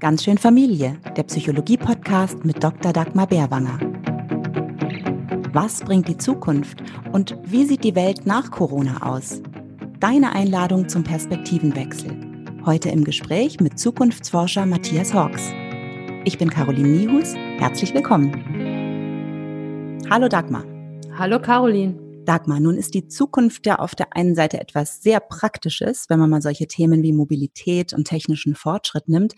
Ganz schön Familie, der Psychologie-Podcast mit Dr. Dagmar Bärwanger. Was bringt die Zukunft und wie sieht die Welt nach Corona aus? Deine Einladung zum Perspektivenwechsel. Heute im Gespräch mit Zukunftsforscher Matthias Hawks. Ich bin Caroline Niehus. Herzlich willkommen. Hallo Dagmar. Hallo Caroline. Dagmar, nun ist die Zukunft ja auf der einen Seite etwas sehr Praktisches, wenn man mal solche Themen wie Mobilität und technischen Fortschritt nimmt.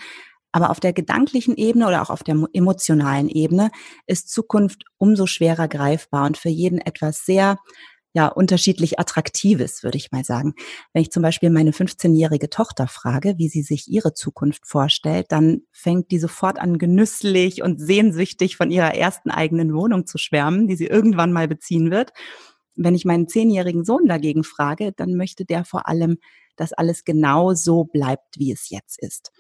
Aber auf der gedanklichen Ebene oder auch auf der emotionalen Ebene ist Zukunft umso schwerer greifbar und für jeden etwas sehr ja, unterschiedlich Attraktives, würde ich mal sagen. Wenn ich zum Beispiel meine 15-jährige Tochter frage, wie sie sich ihre Zukunft vorstellt, dann fängt die sofort an, genüsslich und sehnsüchtig von ihrer ersten eigenen Wohnung zu schwärmen, die sie irgendwann mal beziehen wird. Wenn ich meinen zehnjährigen Sohn dagegen frage, dann möchte der vor allem, dass alles genau so bleibt, wie es jetzt ist.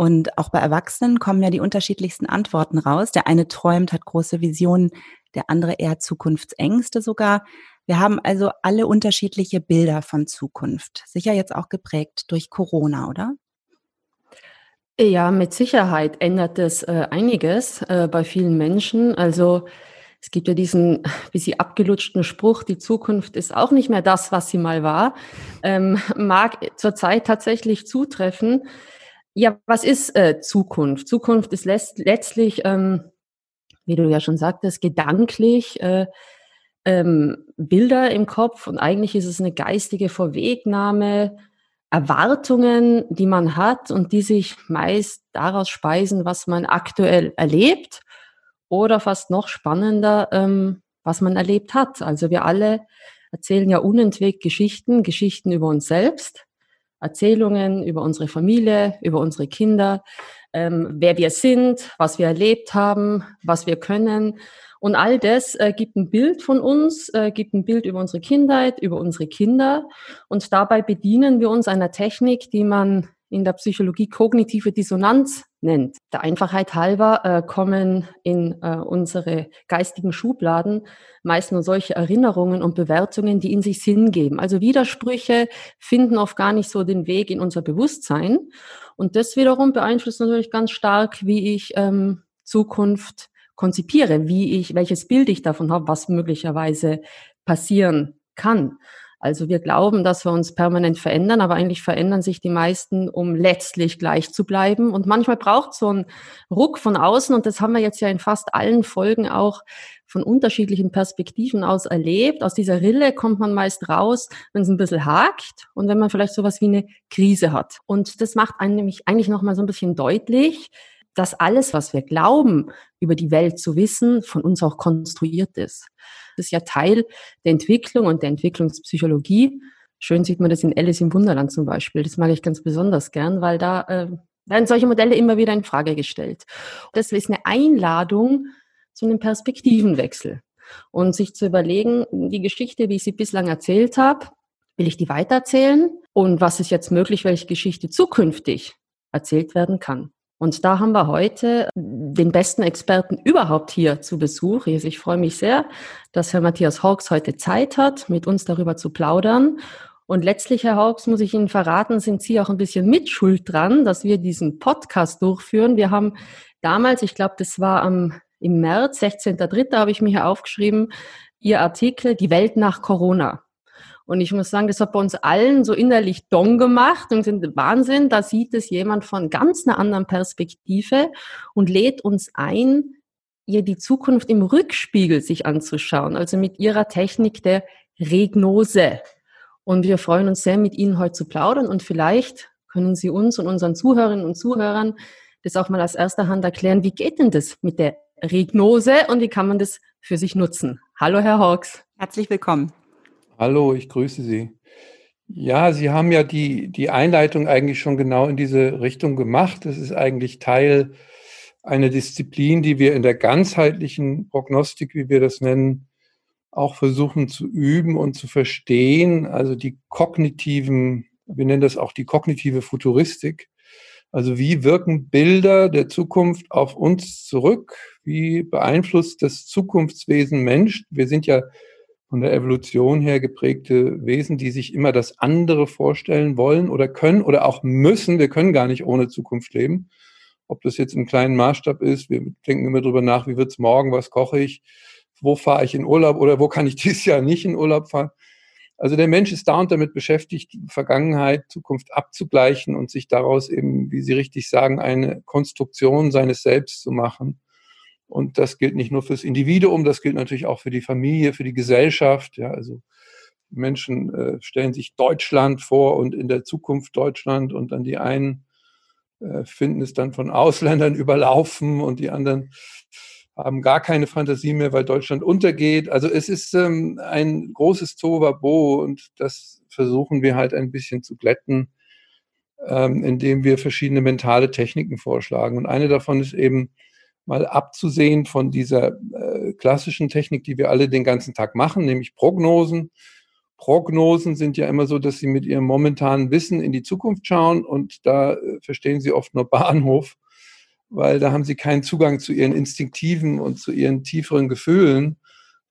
Und auch bei Erwachsenen kommen ja die unterschiedlichsten Antworten raus. Der eine träumt, hat große Visionen, der andere eher Zukunftsängste sogar. Wir haben also alle unterschiedliche Bilder von Zukunft. Sicher jetzt auch geprägt durch Corona, oder? Ja, mit Sicherheit ändert es äh, einiges äh, bei vielen Menschen. Also es gibt ja diesen bisschen abgelutschten Spruch, die Zukunft ist auch nicht mehr das, was sie mal war. Ähm, mag zurzeit tatsächlich zutreffen. Ja, was ist äh, Zukunft? Zukunft ist letztlich, ähm, wie du ja schon sagtest, gedanklich äh, ähm, Bilder im Kopf und eigentlich ist es eine geistige Vorwegnahme, Erwartungen, die man hat und die sich meist daraus speisen, was man aktuell erlebt oder fast noch spannender, ähm, was man erlebt hat. Also wir alle erzählen ja unentwegt Geschichten, Geschichten über uns selbst, Erzählungen über unsere Familie, über unsere Kinder, ähm, wer wir sind, was wir erlebt haben, was wir können. Und all das äh, gibt ein Bild von uns, äh, gibt ein Bild über unsere Kindheit, über unsere Kinder. Und dabei bedienen wir uns einer Technik, die man in der Psychologie kognitive Dissonanz nennt. Der Einfachheit halber äh, kommen in äh, unsere geistigen Schubladen meist nur solche Erinnerungen und Bewertungen, die in sich Sinn geben. Also Widersprüche finden oft gar nicht so den Weg in unser Bewusstsein. Und das wiederum beeinflusst natürlich ganz stark, wie ich ähm, Zukunft konzipiere, wie ich, welches Bild ich davon habe, was möglicherweise passieren kann. Also wir glauben, dass wir uns permanent verändern, aber eigentlich verändern sich die meisten, um letztlich gleich zu bleiben. Und manchmal braucht so ein Ruck von außen, und das haben wir jetzt ja in fast allen Folgen auch von unterschiedlichen Perspektiven aus erlebt. Aus dieser Rille kommt man meist raus, wenn es ein bisschen hakt und wenn man vielleicht sowas wie eine Krise hat. Und das macht einem nämlich eigentlich nochmal so ein bisschen deutlich, dass alles, was wir glauben, über die Welt zu wissen, von uns auch konstruiert ist. Das ist ja Teil der Entwicklung und der Entwicklungspsychologie. Schön sieht man das in Alice im Wunderland zum Beispiel. Das mag ich ganz besonders gern, weil da äh, werden solche Modelle immer wieder in Frage gestellt. Das ist eine Einladung zu einem Perspektivenwechsel und sich zu überlegen, die Geschichte, wie ich sie bislang erzählt habe, will ich die weitererzählen und was ist jetzt möglich, welche Geschichte zukünftig erzählt werden kann. Und da haben wir heute den besten Experten überhaupt hier zu Besuch. Also ich freue mich sehr, dass Herr Matthias Hawks heute Zeit hat, mit uns darüber zu plaudern. Und letztlich, Herr Hawks, muss ich Ihnen verraten, sind Sie auch ein bisschen mitschuld dran, dass wir diesen Podcast durchführen. Wir haben damals, ich glaube, das war am, im März, 16.3. habe ich mir hier aufgeschrieben, Ihr Artikel Die Welt nach Corona. Und ich muss sagen, das hat bei uns allen so innerlich Dong gemacht und sind Wahnsinn. Da sieht es jemand von ganz einer anderen Perspektive und lädt uns ein, ihr die Zukunft im Rückspiegel sich anzuschauen, also mit ihrer Technik der Regnose. Und wir freuen uns sehr, mit Ihnen heute zu plaudern und vielleicht können Sie uns und unseren Zuhörerinnen und Zuhörern das auch mal aus erster Hand erklären. Wie geht denn das mit der Regnose und wie kann man das für sich nutzen? Hallo, Herr Hawks. Herzlich willkommen. Hallo, ich grüße Sie. Ja, Sie haben ja die, die Einleitung eigentlich schon genau in diese Richtung gemacht. Das ist eigentlich Teil einer Disziplin, die wir in der ganzheitlichen Prognostik, wie wir das nennen, auch versuchen zu üben und zu verstehen. Also die kognitiven, wir nennen das auch die kognitive Futuristik. Also wie wirken Bilder der Zukunft auf uns zurück? Wie beeinflusst das Zukunftswesen Mensch? Wir sind ja von der Evolution her geprägte Wesen, die sich immer das andere vorstellen wollen oder können oder auch müssen. Wir können gar nicht ohne Zukunft leben. ob das jetzt im kleinen Maßstab ist. Wir denken immer drüber nach, wie wird's morgen, was koche ich, wo fahre ich in Urlaub oder wo kann ich dieses Jahr nicht in Urlaub fahren. Also der Mensch ist dauernd damit beschäftigt, Vergangenheit, Zukunft abzugleichen und sich daraus eben, wie Sie richtig sagen, eine Konstruktion seines Selbst zu machen. Und das gilt nicht nur fürs Individuum, das gilt natürlich auch für die Familie, für die Gesellschaft. Ja, also Menschen äh, stellen sich Deutschland vor und in der Zukunft Deutschland und dann die einen äh, finden es dann von Ausländern überlaufen und die anderen haben gar keine Fantasie mehr, weil Deutschland untergeht. Also es ist ähm, ein großes Tovabo und das versuchen wir halt ein bisschen zu glätten, ähm, indem wir verschiedene mentale Techniken vorschlagen. Und eine davon ist eben mal abzusehen von dieser äh, klassischen Technik, die wir alle den ganzen Tag machen, nämlich Prognosen. Prognosen sind ja immer so, dass sie mit ihrem momentanen Wissen in die Zukunft schauen und da äh, verstehen sie oft nur Bahnhof, weil da haben sie keinen Zugang zu ihren instinktiven und zu ihren tieferen Gefühlen.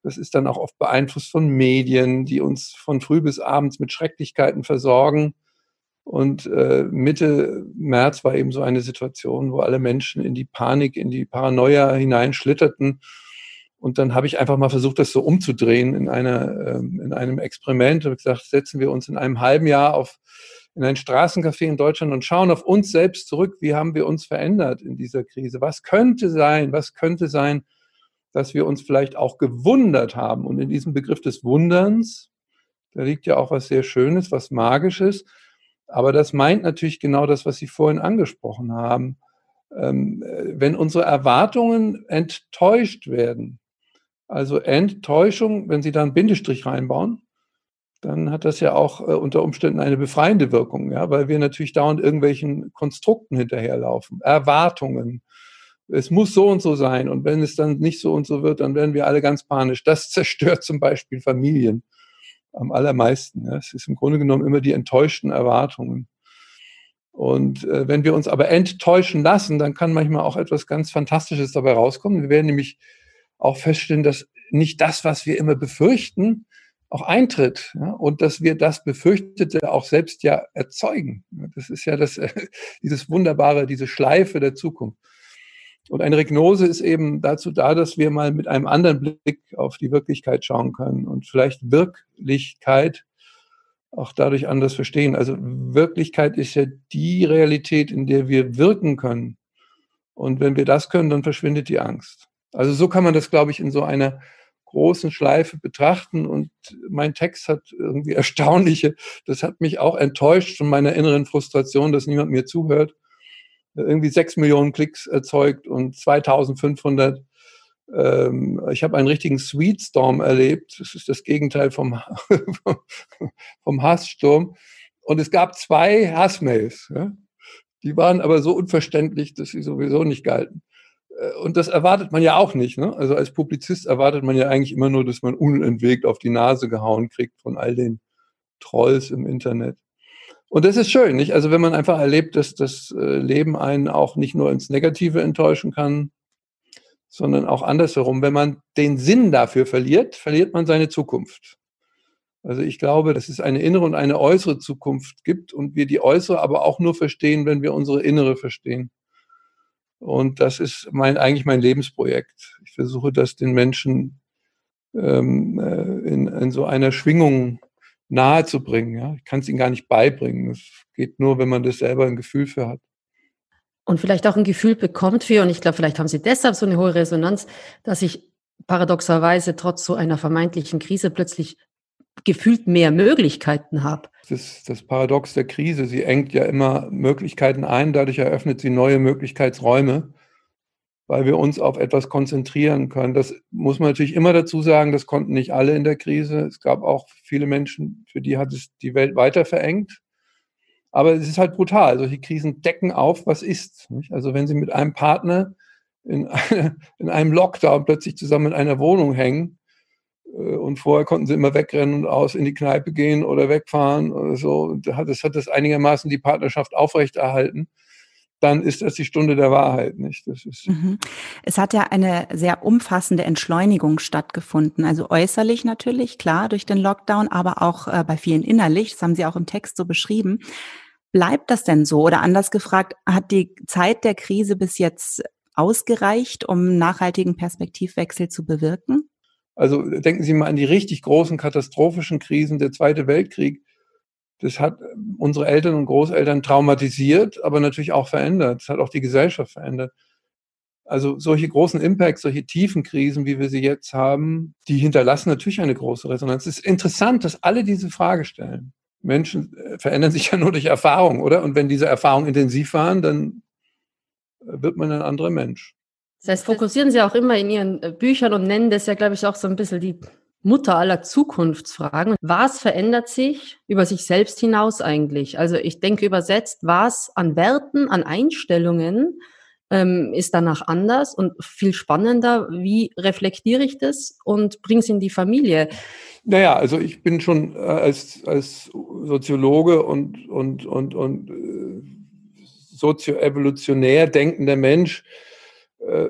Das ist dann auch oft beeinflusst von Medien, die uns von früh bis abends mit Schrecklichkeiten versorgen. Und äh, Mitte März war eben so eine Situation, wo alle Menschen in die Panik, in die Paranoia hineinschlitterten und dann habe ich einfach mal versucht, das so umzudrehen in, einer, ähm, in einem Experiment. Und gesagt, setzen wir uns in einem halben Jahr auf in ein Straßencafé in Deutschland und schauen auf uns selbst zurück. Wie haben wir uns verändert in dieser Krise? Was könnte sein? Was könnte sein, dass wir uns vielleicht auch gewundert haben? Und in diesem Begriff des Wunderns, da liegt ja auch was sehr Schönes, was Magisches. Aber das meint natürlich genau das, was Sie vorhin angesprochen haben. Ähm, äh, wenn unsere Erwartungen enttäuscht werden, also Enttäuschung, wenn Sie da einen Bindestrich reinbauen, dann hat das ja auch äh, unter Umständen eine befreiende Wirkung, ja, weil wir natürlich dauernd irgendwelchen Konstrukten hinterherlaufen, Erwartungen. Es muss so und so sein und wenn es dann nicht so und so wird, dann werden wir alle ganz panisch. Das zerstört zum Beispiel Familien am allermeisten. Ja. Es ist im Grunde genommen immer die enttäuschten Erwartungen. Und äh, wenn wir uns aber enttäuschen lassen, dann kann manchmal auch etwas ganz Fantastisches dabei rauskommen. Wir werden nämlich auch feststellen, dass nicht das, was wir immer befürchten, auch eintritt ja, und dass wir das Befürchtete auch selbst ja erzeugen. Das ist ja das, dieses wunderbare, diese Schleife der Zukunft. Und eine Regnose ist eben dazu da, dass wir mal mit einem anderen Blick auf die Wirklichkeit schauen können und vielleicht Wirklichkeit auch dadurch anders verstehen. Also Wirklichkeit ist ja die Realität, in der wir wirken können. Und wenn wir das können, dann verschwindet die Angst. Also so kann man das, glaube ich, in so einer großen Schleife betrachten. Und mein Text hat irgendwie erstaunliche, das hat mich auch enttäuscht von meiner inneren Frustration, dass niemand mir zuhört. Irgendwie sechs Millionen Klicks erzeugt und 2500. Ähm, ich habe einen richtigen Sweetstorm erlebt. Das ist das Gegenteil vom, vom Hasssturm. Und es gab zwei Hassmails. Ja? Die waren aber so unverständlich, dass sie sowieso nicht galten. Äh, und das erwartet man ja auch nicht. Ne? Also als Publizist erwartet man ja eigentlich immer nur, dass man unentwegt auf die Nase gehauen kriegt von all den Trolls im Internet. Und das ist schön, nicht? Also wenn man einfach erlebt, dass das äh, Leben einen auch nicht nur ins Negative enttäuschen kann, sondern auch andersherum. Wenn man den Sinn dafür verliert, verliert man seine Zukunft. Also ich glaube, dass es eine innere und eine äußere Zukunft gibt und wir die äußere aber auch nur verstehen, wenn wir unsere innere verstehen. Und das ist mein, eigentlich mein Lebensprojekt. Ich versuche das den Menschen ähm, äh, in, in so einer Schwingung nahe zu bringen. Ja? Ich kann es ihnen gar nicht beibringen. Es geht nur, wenn man das selber ein Gefühl für hat. Und vielleicht auch ein Gefühl bekommt für, und ich glaube, vielleicht haben Sie deshalb so eine hohe Resonanz, dass ich paradoxerweise trotz so einer vermeintlichen Krise plötzlich gefühlt mehr Möglichkeiten habe. Das ist das Paradox der Krise. Sie engt ja immer Möglichkeiten ein, dadurch eröffnet sie neue Möglichkeitsräume, weil wir uns auf etwas konzentrieren können. Das muss man natürlich immer dazu sagen, das konnten nicht alle in der Krise. Es gab auch viele Menschen, für die hat es die Welt weiter verengt. Aber es ist halt brutal. Solche Krisen decken auf, was ist. Also wenn Sie mit einem Partner in, eine, in einem Lockdown plötzlich zusammen in einer Wohnung hängen, äh, und vorher konnten sie immer wegrennen und aus in die Kneipe gehen oder wegfahren oder so. Das hat das einigermaßen die Partnerschaft aufrechterhalten. Dann ist das die Stunde der Wahrheit, nicht? Das ist mhm. Es hat ja eine sehr umfassende Entschleunigung stattgefunden. Also äußerlich natürlich, klar, durch den Lockdown, aber auch äh, bei vielen innerlich. Das haben Sie auch im Text so beschrieben. Bleibt das denn so? Oder anders gefragt, hat die Zeit der Krise bis jetzt ausgereicht, um nachhaltigen Perspektivwechsel zu bewirken? Also denken Sie mal an die richtig großen katastrophischen Krisen, der Zweite Weltkrieg. Das hat unsere Eltern und Großeltern traumatisiert, aber natürlich auch verändert. Das hat auch die Gesellschaft verändert. Also solche großen Impacts, solche tiefen Krisen, wie wir sie jetzt haben, die hinterlassen natürlich eine große Resonanz. Es ist interessant, dass alle diese Frage stellen. Menschen äh, verändern sich ja nur durch Erfahrung, oder? Und wenn diese Erfahrungen intensiv waren, dann wird man ein anderer Mensch. Das heißt, fokussieren Sie auch immer in Ihren äh, Büchern und nennen das ja, glaube ich, auch so ein bisschen die Mutter aller Zukunftsfragen. Was verändert sich über sich selbst hinaus eigentlich? Also ich denke übersetzt, was an Werten, an Einstellungen ähm, ist danach anders und viel spannender. Wie reflektiere ich das und bringe es in die Familie? Naja, also ich bin schon äh, als, als Soziologe und, und, und, und äh, sozioevolutionär denkender Mensch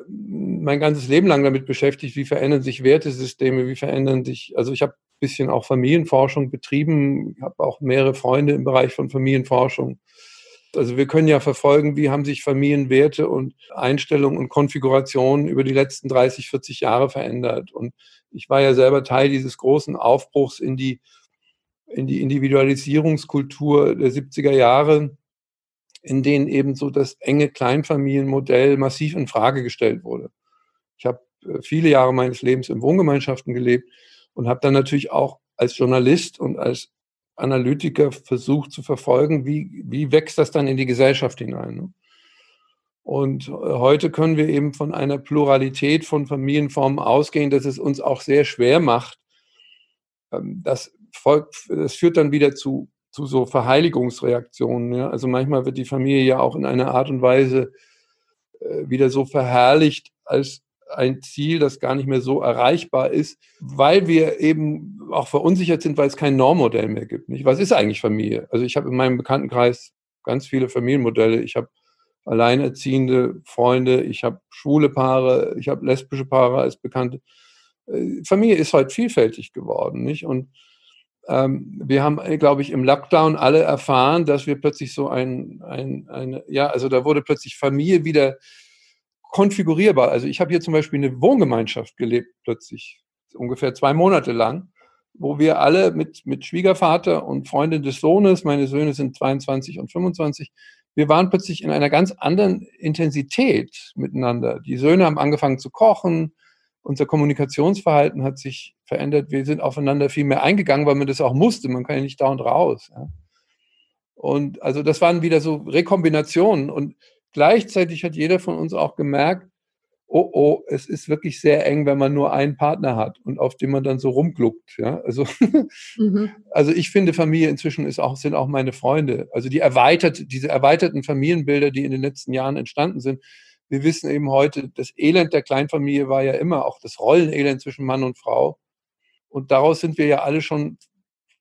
mein ganzes Leben lang damit beschäftigt, wie verändern sich Wertesysteme, wie verändern sich, also ich habe ein bisschen auch Familienforschung betrieben, habe auch mehrere Freunde im Bereich von Familienforschung. Also wir können ja verfolgen, wie haben sich Familienwerte und Einstellungen und Konfigurationen über die letzten 30, 40 Jahre verändert. Und ich war ja selber Teil dieses großen Aufbruchs in die, in die Individualisierungskultur der 70er Jahre in denen eben so das enge Kleinfamilienmodell massiv in Frage gestellt wurde. Ich habe äh, viele Jahre meines Lebens in Wohngemeinschaften gelebt und habe dann natürlich auch als Journalist und als Analytiker versucht zu verfolgen, wie, wie wächst das dann in die Gesellschaft hinein. Ne? Und äh, heute können wir eben von einer Pluralität von Familienformen ausgehen, dass es uns auch sehr schwer macht. Ähm, das, folgt, das führt dann wieder zu zu so Verheiligungsreaktionen. Ja? Also manchmal wird die Familie ja auch in einer Art und Weise äh, wieder so verherrlicht als ein Ziel, das gar nicht mehr so erreichbar ist, weil wir eben auch verunsichert sind, weil es kein Normmodell mehr gibt. Nicht? Was ist eigentlich Familie? Also ich habe in meinem Bekanntenkreis ganz viele Familienmodelle. Ich habe alleinerziehende Freunde, ich habe schwule Paare, ich habe lesbische Paare als Bekannte. Äh, Familie ist heute vielfältig geworden, nicht? Und wir haben, äh, glaube ich, im Lockdown alle erfahren, dass wir plötzlich so ein, ein, eine, ja, also da wurde plötzlich Familie wieder konfigurierbar. Also ich habe hier zum Beispiel eine Wohngemeinschaft gelebt, plötzlich, ungefähr zwei Monate lang, wo wir alle mit, mit Schwiegervater und Freundin des Sohnes, meine Söhne sind 22 und 25, wir waren plötzlich in einer ganz anderen Intensität miteinander. Die Söhne haben angefangen zu kochen, unser Kommunikationsverhalten hat sich verändert. Wir sind aufeinander viel mehr eingegangen, weil man das auch musste. Man kann ja nicht dauernd raus. Ja. Und also das waren wieder so Rekombinationen. Und gleichzeitig hat jeder von uns auch gemerkt, oh, oh, es ist wirklich sehr eng, wenn man nur einen Partner hat und auf dem man dann so rumgluckt. Ja? Also, mhm. also ich finde, Familie inzwischen ist auch, sind auch meine Freunde. Also die erweitert, diese erweiterten Familienbilder, die in den letzten Jahren entstanden sind, wir wissen eben heute, das Elend der Kleinfamilie war ja immer auch das Rollenelend zwischen Mann und Frau. Und daraus sind wir ja alle schon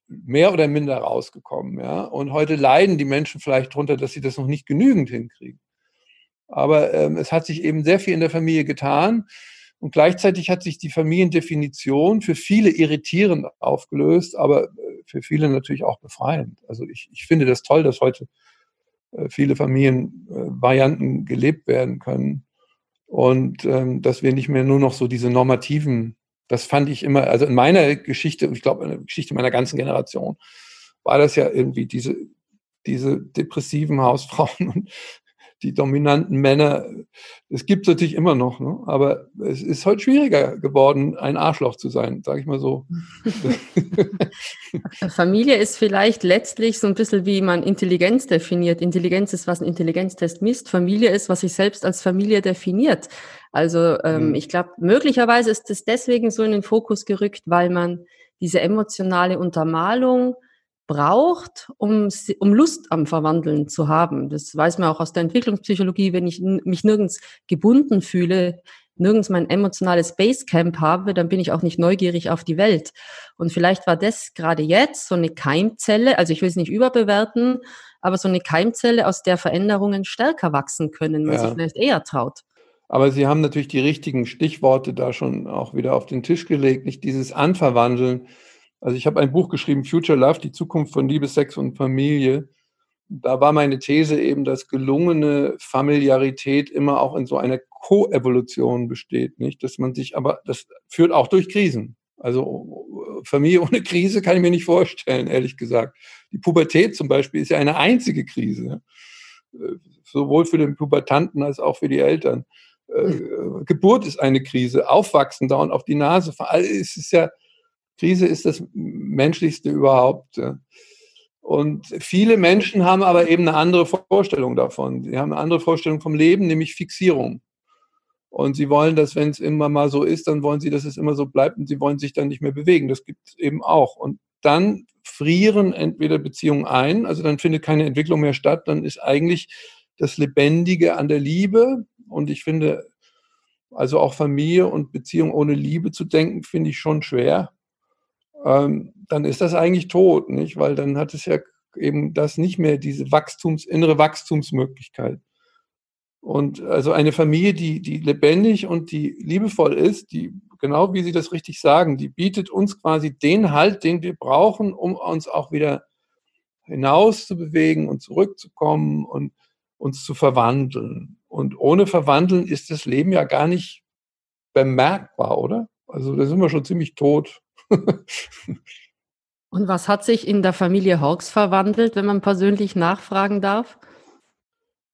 mehr oder minder rausgekommen. Ja? Und heute leiden die Menschen vielleicht darunter, dass sie das noch nicht genügend hinkriegen. Aber ähm, es hat sich eben sehr viel in der Familie getan. Und gleichzeitig hat sich die Familiendefinition für viele irritierend aufgelöst, aber äh, für viele natürlich auch befreiend. Also ich, ich finde das toll, dass heute viele Familienvarianten gelebt werden können. Und ähm, dass wir nicht mehr nur noch so diese normativen, das fand ich immer, also in meiner Geschichte, ich glaube in der Geschichte meiner ganzen Generation, war das ja irgendwie diese, diese depressiven Hausfrauen und die dominanten Männer, es gibt es natürlich immer noch, ne? aber es ist heute schwieriger geworden, ein Arschloch zu sein, sage ich mal so. Familie ist vielleicht letztlich so ein bisschen, wie man Intelligenz definiert. Intelligenz ist, was ein Intelligenztest misst. Familie ist, was sich selbst als Familie definiert. Also ähm, mhm. ich glaube, möglicherweise ist es deswegen so in den Fokus gerückt, weil man diese emotionale Untermalung braucht, um, um Lust am Verwandeln zu haben. Das weiß man auch aus der Entwicklungspsychologie, wenn ich mich nirgends gebunden fühle, nirgends mein emotionales Basecamp habe, dann bin ich auch nicht neugierig auf die Welt. Und vielleicht war das gerade jetzt so eine Keimzelle, also ich will es nicht überbewerten, aber so eine Keimzelle, aus der Veränderungen stärker wachsen können, man ja. sich vielleicht eher traut. Aber Sie haben natürlich die richtigen Stichworte da schon auch wieder auf den Tisch gelegt, nicht dieses Anverwandeln also ich habe ein Buch geschrieben, Future Love, die Zukunft von Liebe, Sex und Familie. da war meine These eben, dass gelungene Familiarität immer auch in so einer Koevolution besteht, nicht? Dass man sich, aber das führt auch durch Krisen. Also Familie ohne Krise kann ich mir nicht vorstellen, ehrlich gesagt. Die Pubertät zum Beispiel ist ja eine einzige Krise, sowohl für den Pubertanten als auch für die Eltern. Äh, Geburt ist eine Krise, Aufwachsen, dauernd auf die Nase. Es ist ja, Krise ist das Menschlichste überhaupt. Und viele Menschen haben aber eben eine andere Vorstellung davon. Sie haben eine andere Vorstellung vom Leben, nämlich Fixierung. Und sie wollen, dass wenn es immer mal so ist, dann wollen sie, dass es immer so bleibt und sie wollen sich dann nicht mehr bewegen. Das gibt es eben auch. Und dann frieren entweder Beziehungen ein, also dann findet keine Entwicklung mehr statt, dann ist eigentlich das Lebendige an der Liebe. Und ich finde, also auch Familie und Beziehung ohne Liebe zu denken, finde ich schon schwer. Ähm, dann ist das eigentlich tot, nicht? Weil dann hat es ja eben das nicht mehr, diese Wachstums, innere Wachstumsmöglichkeit. Und also eine Familie, die, die lebendig und die liebevoll ist, die, genau wie Sie das richtig sagen, die bietet uns quasi den Halt, den wir brauchen, um uns auch wieder hinaus zu bewegen und zurückzukommen und uns zu verwandeln. Und ohne Verwandeln ist das Leben ja gar nicht bemerkbar, oder? Also da sind wir schon ziemlich tot. und was hat sich in der Familie Hawks verwandelt, wenn man persönlich nachfragen darf?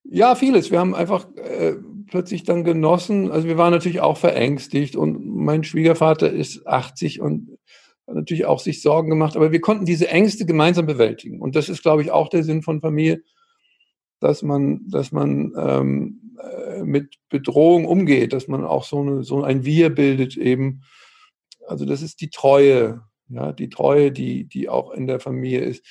Ja, vieles. Wir haben einfach äh, plötzlich dann genossen. Also wir waren natürlich auch verängstigt und mein Schwiegervater ist 80 und hat natürlich auch sich Sorgen gemacht. Aber wir konnten diese Ängste gemeinsam bewältigen. Und das ist, glaube ich, auch der Sinn von Familie, dass man, dass man ähm, äh, mit Bedrohung umgeht, dass man auch so, eine, so ein Wir bildet eben. Also das ist die Treue, ja, die Treue, die, die auch in der Familie ist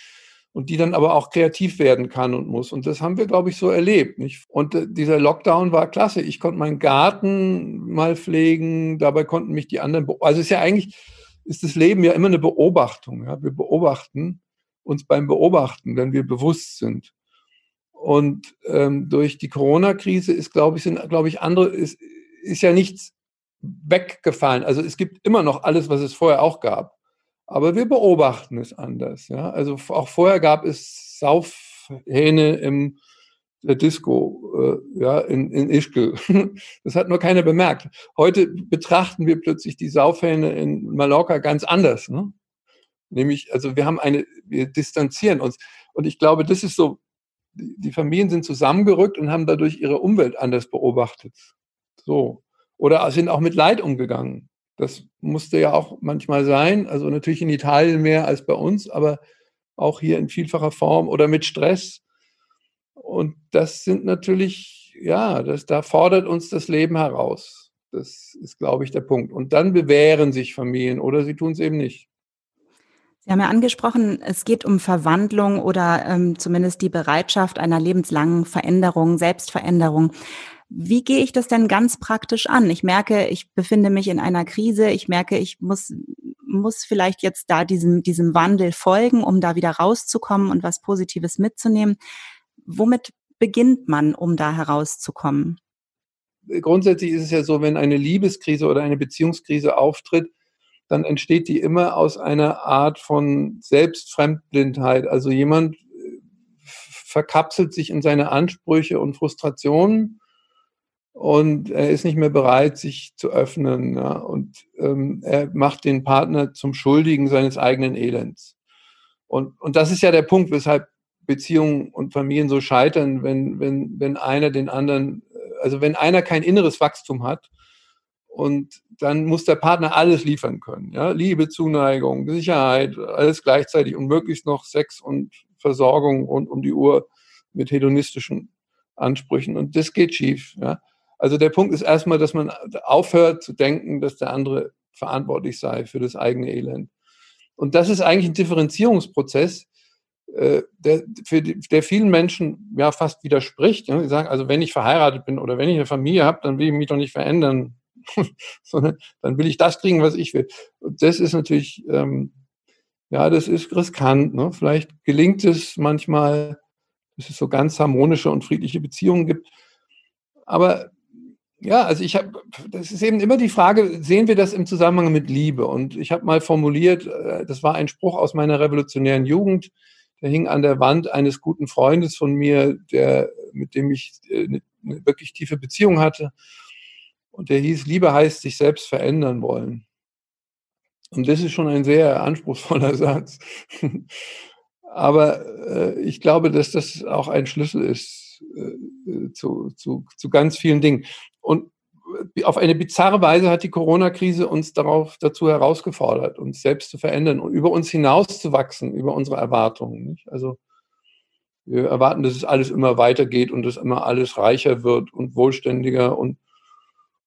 und die dann aber auch kreativ werden kann und muss. Und das haben wir, glaube ich, so erlebt. Nicht? Und äh, dieser Lockdown war klasse. Ich konnte meinen Garten mal pflegen, dabei konnten mich die anderen. Also es ist ja eigentlich, ist das Leben ja immer eine Beobachtung. Ja? Wir beobachten uns beim Beobachten, wenn wir bewusst sind. Und ähm, durch die Corona-Krise ist, glaube ich, sind, glaube ich, andere, ist, ist ja nichts weggefallen. Also es gibt immer noch alles, was es vorher auch gab. Aber wir beobachten es anders. Ja? Also auch vorher gab es Saufhähne im der Disco äh, ja, in, in Ischgl. Das hat nur keiner bemerkt. Heute betrachten wir plötzlich die Saufhähne in Mallorca ganz anders. Ne? Nämlich, also wir haben eine, wir distanzieren uns. Und ich glaube, das ist so, die Familien sind zusammengerückt und haben dadurch ihre Umwelt anders beobachtet. So. Oder sind auch mit Leid umgegangen. Das musste ja auch manchmal sein. Also natürlich in Italien mehr als bei uns, aber auch hier in vielfacher Form oder mit Stress. Und das sind natürlich, ja, das, da fordert uns das Leben heraus. Das ist, glaube ich, der Punkt. Und dann bewähren sich Familien oder sie tun es eben nicht. Sie haben ja angesprochen, es geht um Verwandlung oder ähm, zumindest die Bereitschaft einer lebenslangen Veränderung, Selbstveränderung. Wie gehe ich das denn ganz praktisch an? Ich merke, ich befinde mich in einer Krise. Ich merke, ich muss, muss vielleicht jetzt da diesem, diesem Wandel folgen, um da wieder rauszukommen und was Positives mitzunehmen. Womit beginnt man, um da herauszukommen? Grundsätzlich ist es ja so, wenn eine Liebeskrise oder eine Beziehungskrise auftritt, dann entsteht die immer aus einer Art von Selbstfremdblindheit. Also jemand äh, verkapselt sich in seine Ansprüche und Frustrationen und er ist nicht mehr bereit, sich zu öffnen. Ja? Und ähm, er macht den Partner zum Schuldigen seines eigenen Elends. Und, und das ist ja der Punkt, weshalb Beziehungen und Familien so scheitern, wenn, wenn, wenn einer den anderen, also wenn einer kein inneres Wachstum hat und dann muss der Partner alles liefern können. Ja? Liebe, Zuneigung, Sicherheit, alles gleichzeitig und möglichst noch Sex und Versorgung rund um die Uhr mit hedonistischen Ansprüchen. Und das geht schief. Ja? Also der Punkt ist erstmal, dass man aufhört zu denken, dass der andere verantwortlich sei für das eigene Elend. Und das ist eigentlich ein Differenzierungsprozess, äh, der, für die, der vielen Menschen ja fast widerspricht. Ja? Sie sagen, also wenn ich verheiratet bin oder wenn ich eine Familie habe, dann will ich mich doch nicht verändern, sondern dann will ich das kriegen, was ich will. Und das ist natürlich, ähm, ja, das ist riskant. Ne? Vielleicht gelingt es manchmal, dass es so ganz harmonische und friedliche Beziehungen gibt. Aber ja, also ich habe, das ist eben immer die Frage, sehen wir das im Zusammenhang mit Liebe? Und ich habe mal formuliert, äh, das war ein Spruch aus meiner revolutionären Jugend, der hing an der Wand eines guten Freundes von mir, der, mit dem ich äh, eine, eine wirklich tiefe Beziehung hatte. Und der hieß, Liebe heißt sich selbst verändern wollen. Und das ist schon ein sehr anspruchsvoller Satz. Aber äh, ich glaube, dass das auch ein Schlüssel ist äh, zu, zu, zu ganz vielen Dingen. Und auf eine bizarre Weise hat die Corona-Krise uns darauf dazu herausgefordert, uns selbst zu verändern und über uns hinauszuwachsen, über unsere Erwartungen. Nicht? Also wir erwarten, dass es alles immer weitergeht und dass immer alles reicher wird und wohlständiger und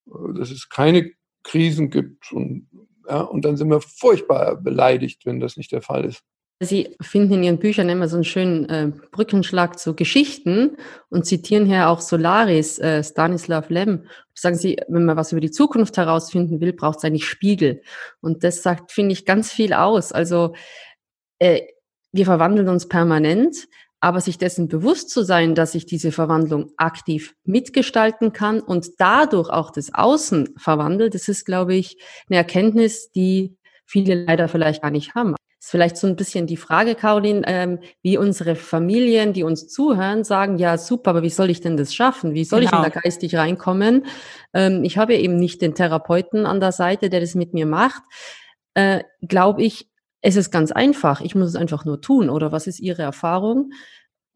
äh, dass es keine Krisen gibt. Und, ja, und dann sind wir furchtbar beleidigt, wenn das nicht der Fall ist. Sie finden in Ihren Büchern immer so einen schönen äh, Brückenschlag zu Geschichten und zitieren hier auch Solaris, äh, Stanislav Lem. Sagen Sie, wenn man was über die Zukunft herausfinden will, braucht es eigentlich Spiegel. Und das sagt, finde ich, ganz viel aus. Also äh, wir verwandeln uns permanent, aber sich dessen bewusst zu sein, dass ich diese Verwandlung aktiv mitgestalten kann und dadurch auch das Außen verwandelt, das ist, glaube ich, eine Erkenntnis, die viele leider vielleicht gar nicht haben ist vielleicht so ein bisschen die Frage, Caroline, ähm, wie unsere Familien, die uns zuhören, sagen, ja, super, aber wie soll ich denn das schaffen? Wie soll genau. ich denn da geistig reinkommen? Ähm, ich habe eben nicht den Therapeuten an der Seite, der das mit mir macht. Äh, Glaube ich, es ist ganz einfach. Ich muss es einfach nur tun. Oder was ist Ihre Erfahrung?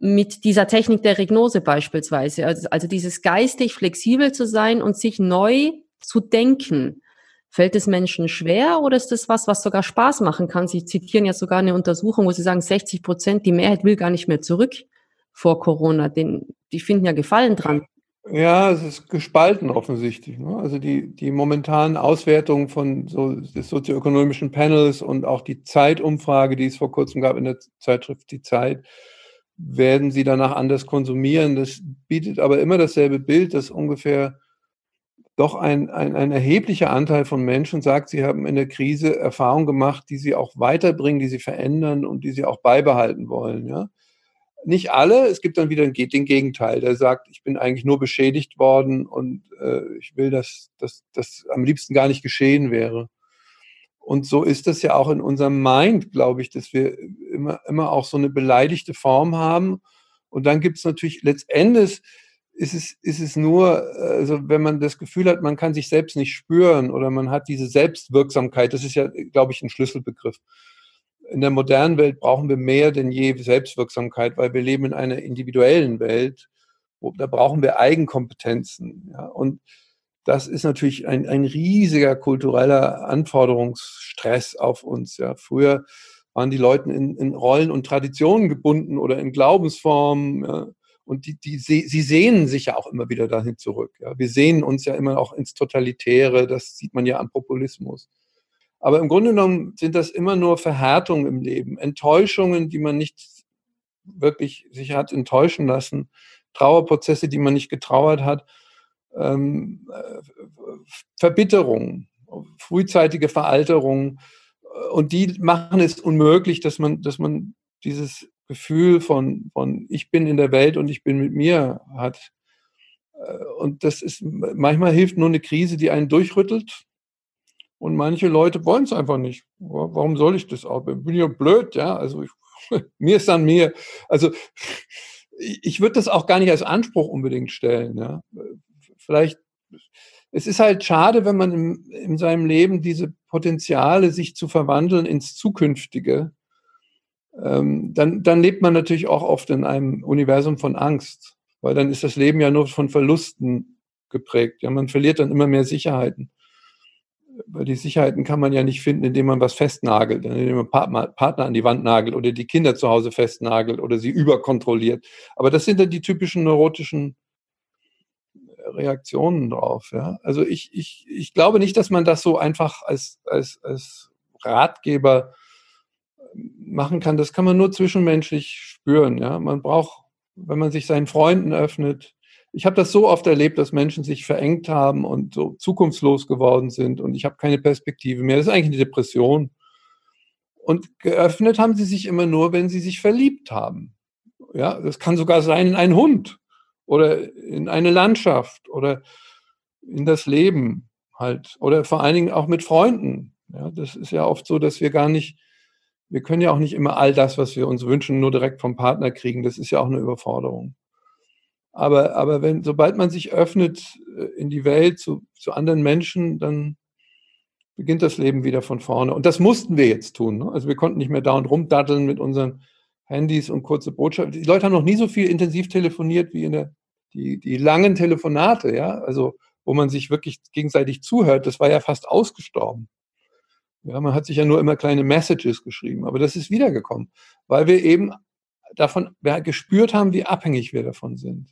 mit dieser Technik der Regnose beispielsweise. Also, also dieses geistig flexibel zu sein und sich neu zu denken. Fällt es Menschen schwer oder ist das was, was sogar Spaß machen kann? Sie zitieren ja sogar eine Untersuchung, wo Sie sagen, 60 Prozent, die Mehrheit will gar nicht mehr zurück vor Corona. Den, die finden ja Gefallen dran. Ja, es ist gespalten offensichtlich. Ne? Also die, die momentanen Auswertungen von so des sozioökonomischen Panels und auch die Zeitumfrage, die es vor kurzem gab in der Zeitschrift Die Zeit, werden sie danach anders konsumieren. Das bietet aber immer dasselbe Bild, dass ungefähr doch ein, ein, ein erheblicher Anteil von Menschen sagt, sie haben in der Krise Erfahrungen gemacht, die sie auch weiterbringen, die sie verändern und die sie auch beibehalten wollen. Ja? Nicht alle, es gibt dann wieder den Gegenteil, der sagt, ich bin eigentlich nur beschädigt worden und äh, ich will, dass das am liebsten gar nicht geschehen wäre. Und so ist das ja auch in unserem Mind, glaube ich, dass wir immer, immer auch so eine beleidigte Form haben. Und dann gibt es natürlich letztendlich ist es, ist es nur, also wenn man das Gefühl hat, man kann sich selbst nicht spüren oder man hat diese Selbstwirksamkeit, das ist ja, glaube ich, ein Schlüsselbegriff. In der modernen Welt brauchen wir mehr denn je Selbstwirksamkeit, weil wir leben in einer individuellen Welt, wo, da brauchen wir Eigenkompetenzen. Ja? Und das ist natürlich ein, ein riesiger kultureller Anforderungsstress auf uns. Ja? Früher waren die Leute in, in Rollen und Traditionen gebunden oder in Glaubensformen. Ja? Und die, die, sie sehnen sich ja auch immer wieder dahin zurück. Ja. Wir sehen uns ja immer auch ins Totalitäre, das sieht man ja am Populismus. Aber im Grunde genommen sind das immer nur Verhärtungen im Leben, Enttäuschungen, die man nicht wirklich sich hat enttäuschen lassen, Trauerprozesse, die man nicht getrauert hat, ähm, äh, Verbitterung, frühzeitige Veralterung. Und die machen es unmöglich, dass man, dass man dieses Gefühl von, von ich bin in der Welt und ich bin mit mir hat. Äh, und das ist, manchmal hilft nur eine Krise, die einen durchrüttelt. Und manche Leute wollen es einfach nicht. Warum soll ich das auch? Bin ja blöd, ja. Also ich, mir ist an mir. Also ich würde das auch gar nicht als Anspruch unbedingt stellen. Ja. Vielleicht, es ist halt schade, wenn man in, in seinem Leben diese Potenziale, sich zu verwandeln ins Zukünftige, ähm, dann, dann lebt man natürlich auch oft in einem Universum von Angst, weil dann ist das Leben ja nur von Verlusten geprägt. Ja, man verliert dann immer mehr Sicherheiten. Weil die Sicherheiten kann man ja nicht finden, indem man was festnagelt, indem man Partner an die Wand nagelt oder die Kinder zu Hause festnagelt oder sie überkontrolliert. Aber das sind dann die typischen neurotischen Reaktionen drauf. Ja? Also ich, ich, ich glaube nicht, dass man das so einfach als, als, als Ratgeber machen kann, das kann man nur zwischenmenschlich spüren. Ja? Man braucht, wenn man sich seinen Freunden öffnet. Ich habe das so oft erlebt, dass Menschen sich verengt haben und so zukunftslos geworden sind und ich habe keine Perspektive mehr. Das ist eigentlich eine Depression. Und geöffnet haben sie sich immer nur, wenn sie sich verliebt haben. Ja, das kann sogar sein in einen Hund oder in eine Landschaft oder in das Leben halt oder vor allen Dingen auch mit Freunden. Ja, das ist ja oft so, dass wir gar nicht wir können ja auch nicht immer all das, was wir uns wünschen, nur direkt vom Partner kriegen. Das ist ja auch eine Überforderung. Aber, aber wenn, sobald man sich öffnet äh, in die Welt zu, zu anderen Menschen, dann beginnt das Leben wieder von vorne. Und das mussten wir jetzt tun. Ne? Also wir konnten nicht mehr da und rumdatteln mit unseren Handys und kurze Botschaften. Die Leute haben noch nie so viel intensiv telefoniert wie in der, die, die langen Telefonate, ja, also wo man sich wirklich gegenseitig zuhört, das war ja fast ausgestorben. Ja, man hat sich ja nur immer kleine Messages geschrieben, aber das ist wiedergekommen, weil wir eben davon gespürt haben, wie abhängig wir davon sind.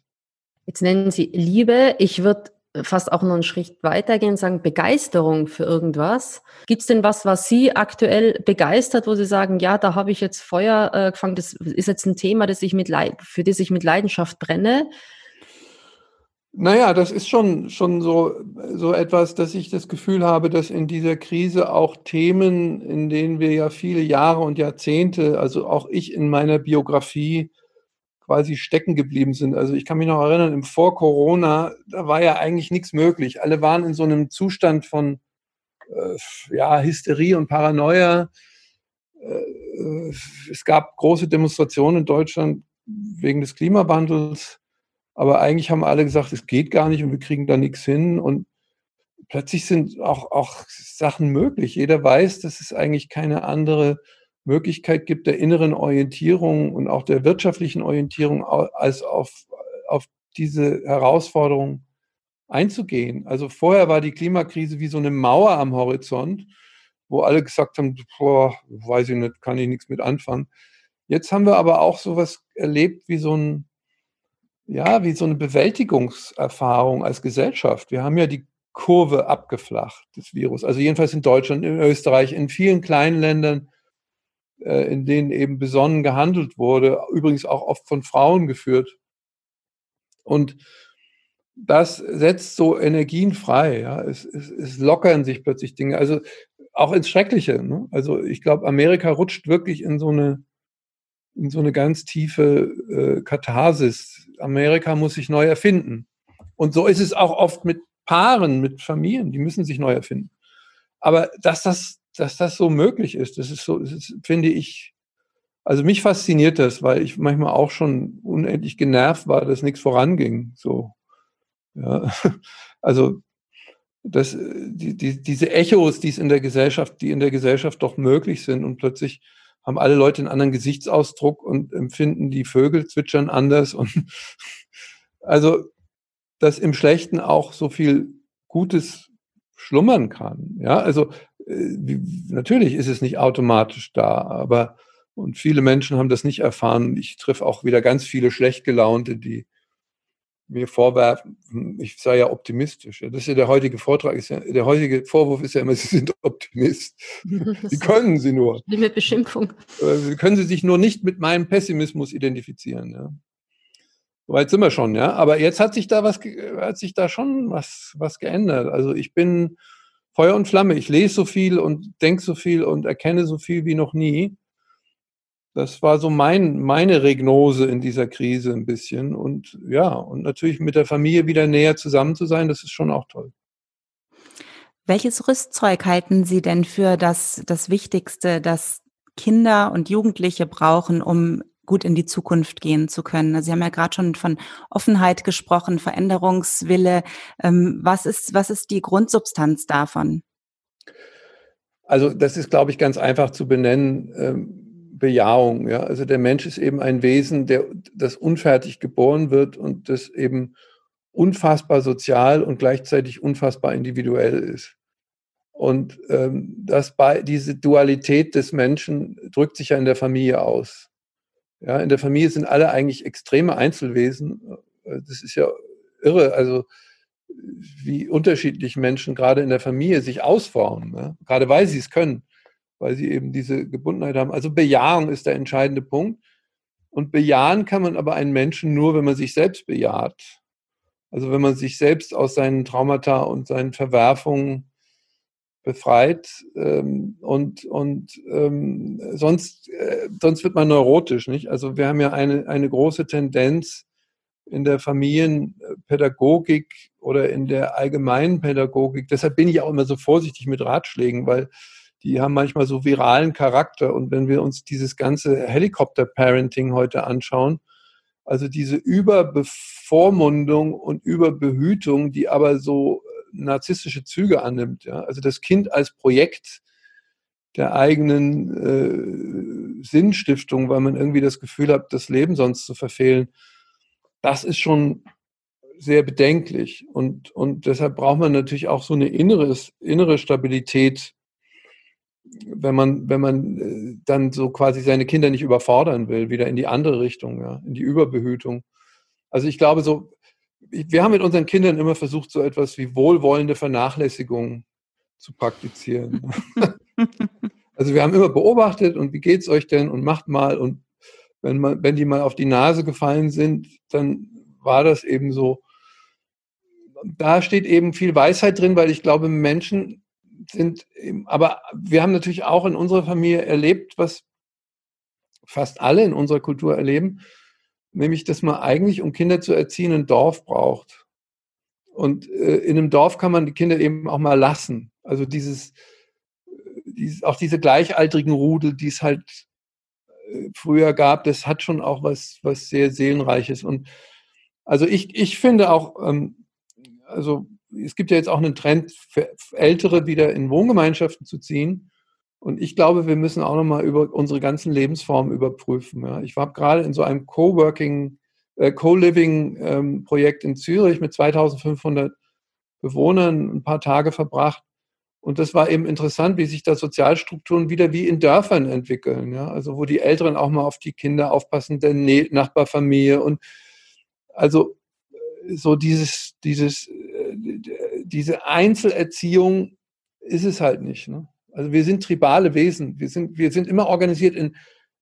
Jetzt nennen Sie Liebe. Ich würde fast auch noch einen Schritt weitergehen und sagen Begeisterung für irgendwas. Gibt es denn was, was Sie aktuell begeistert, wo Sie sagen, ja, da habe ich jetzt Feuer äh, gefangen, das ist jetzt ein Thema, das ich mit Leid, für das ich mit Leidenschaft brenne? Naja, das ist schon, schon so, so etwas, dass ich das Gefühl habe, dass in dieser Krise auch Themen, in denen wir ja viele Jahre und Jahrzehnte, also auch ich in meiner Biografie quasi stecken geblieben sind. Also ich kann mich noch erinnern, im Vor Corona, da war ja eigentlich nichts möglich. Alle waren in so einem Zustand von äh, ja, Hysterie und Paranoia. Äh, es gab große Demonstrationen in Deutschland wegen des Klimawandels, aber eigentlich haben alle gesagt, es geht gar nicht und wir kriegen da nichts hin. Und plötzlich sind auch, auch Sachen möglich. Jeder weiß, dass es eigentlich keine andere Möglichkeit gibt der inneren Orientierung und auch der wirtschaftlichen Orientierung als auf, auf diese Herausforderung einzugehen. Also vorher war die Klimakrise wie so eine Mauer am Horizont, wo alle gesagt haben, boah, weiß ich nicht, kann ich nichts mit anfangen. Jetzt haben wir aber auch sowas erlebt wie so ein, ja, wie so eine Bewältigungserfahrung als Gesellschaft. Wir haben ja die Kurve abgeflacht des Virus. Also jedenfalls in Deutschland, in Österreich, in vielen kleinen Ländern äh, in denen eben besonnen gehandelt wurde, übrigens auch oft von Frauen geführt. Und das setzt so Energien frei. Ja. Es, es, es lockern sich plötzlich Dinge. Also auch ins Schreckliche. Ne? Also ich glaube, Amerika rutscht wirklich in so eine, in so eine ganz tiefe äh, Katharsis. Amerika muss sich neu erfinden. Und so ist es auch oft mit Paaren, mit Familien, die müssen sich neu erfinden. Aber dass das dass das so möglich ist. Das ist so, das ist, finde ich, also mich fasziniert das, weil ich manchmal auch schon unendlich genervt war, dass nichts voranging. So, ja, also das, die, die, diese Echos, die es in der Gesellschaft, die in der Gesellschaft doch möglich sind und plötzlich haben alle Leute einen anderen Gesichtsausdruck und empfinden die Vögel zwitschern anders und also dass im Schlechten auch so viel Gutes schlummern kann. Ja, also äh, natürlich ist es nicht automatisch da, aber und viele Menschen haben das nicht erfahren. Ich treffe auch wieder ganz viele schlecht gelaunte, die mir vorwerfen, ich sei ja optimistisch. Das ist ja der heutige Vortrag, ist ja, der heutige Vorwurf ist ja immer, Sie sind Optimist. Wie können Sie nur? Schlimme Beschimpfung. Wie können Sie sich nur nicht mit meinem Pessimismus identifizieren? Ja? Soweit sind wir schon, ja. Aber jetzt hat sich da was, hat sich da schon was, was geändert. Also ich bin, Feuer und Flamme. Ich lese so viel und denke so viel und erkenne so viel wie noch nie. Das war so mein, meine Regnose in dieser Krise ein bisschen. Und ja, und natürlich mit der Familie wieder näher zusammen zu sein, das ist schon auch toll. Welches Rüstzeug halten Sie denn für das, das Wichtigste, das Kinder und Jugendliche brauchen, um gut in die Zukunft gehen zu können. Also Sie haben ja gerade schon von Offenheit gesprochen, Veränderungswille. Ähm, was ist, was ist die Grundsubstanz davon? Also das ist, glaube ich, ganz einfach zu benennen. Bejahung. Ja? Also der Mensch ist eben ein Wesen, der das unfertig geboren wird und das eben unfassbar sozial und gleichzeitig unfassbar individuell ist. Und ähm, das bei, diese Dualität des Menschen drückt sich ja in der Familie aus. Ja, in der Familie sind alle eigentlich extreme Einzelwesen. Das ist ja irre, also wie unterschiedlich Menschen gerade in der Familie sich ausformen, ja? gerade weil sie es können, weil sie eben diese Gebundenheit haben. Also Bejahung ist der entscheidende Punkt. Und bejahen kann man aber einen Menschen nur, wenn man sich selbst bejaht. Also wenn man sich selbst aus seinen Traumata und seinen Verwerfungen befreit ähm, und, und ähm, sonst, äh, sonst wird man neurotisch, nicht? Also wir haben ja eine, eine große Tendenz in der Familienpädagogik oder in der allgemeinen Pädagogik. Deshalb bin ich auch immer so vorsichtig mit Ratschlägen, weil die haben manchmal so viralen Charakter. Und wenn wir uns dieses ganze Helikopter-Parenting heute anschauen, also diese Überbevormundung und Überbehütung, die aber so narzisstische Züge annimmt. Ja? Also das Kind als Projekt der eigenen äh, Sinnstiftung, weil man irgendwie das Gefühl hat, das Leben sonst zu verfehlen, das ist schon sehr bedenklich. Und, und deshalb braucht man natürlich auch so eine inneres, innere Stabilität, wenn man, wenn man äh, dann so quasi seine Kinder nicht überfordern will, wieder in die andere Richtung, ja, in die Überbehütung. Also ich glaube so, wir haben mit unseren Kindern immer versucht, so etwas wie wohlwollende Vernachlässigung zu praktizieren. also wir haben immer beobachtet und wie geht es euch denn und macht mal und wenn, man, wenn die mal auf die Nase gefallen sind, dann war das eben so. Da steht eben viel Weisheit drin, weil ich glaube, Menschen sind, aber wir haben natürlich auch in unserer Familie erlebt, was fast alle in unserer Kultur erleben, nämlich, dass man eigentlich, um Kinder zu erziehen, ein Dorf braucht. Und äh, in einem Dorf kann man die Kinder eben auch mal lassen. Also dieses, dieses auch diese gleichaltrigen Rudel, die es halt äh, früher gab, das hat schon auch was, was sehr Seelenreiches. Und also ich, ich finde auch, ähm, also es gibt ja jetzt auch einen Trend für Ältere wieder in Wohngemeinschaften zu ziehen. Und ich glaube, wir müssen auch nochmal über unsere ganzen Lebensformen überprüfen. Ja. Ich war gerade in so einem Coworking, äh, Co-Living-Projekt ähm, in Zürich mit 2500 Bewohnern ein paar Tage verbracht. Und das war eben interessant, wie sich da Sozialstrukturen wieder wie in Dörfern entwickeln. Ja. Also wo die Älteren auch mal auf die Kinder aufpassen, der Nachbarfamilie. Und also äh, so dieses, dieses, diese Einzelerziehung ist es halt nicht. Ne? Also wir sind tribale Wesen. Wir sind, wir sind immer organisiert in,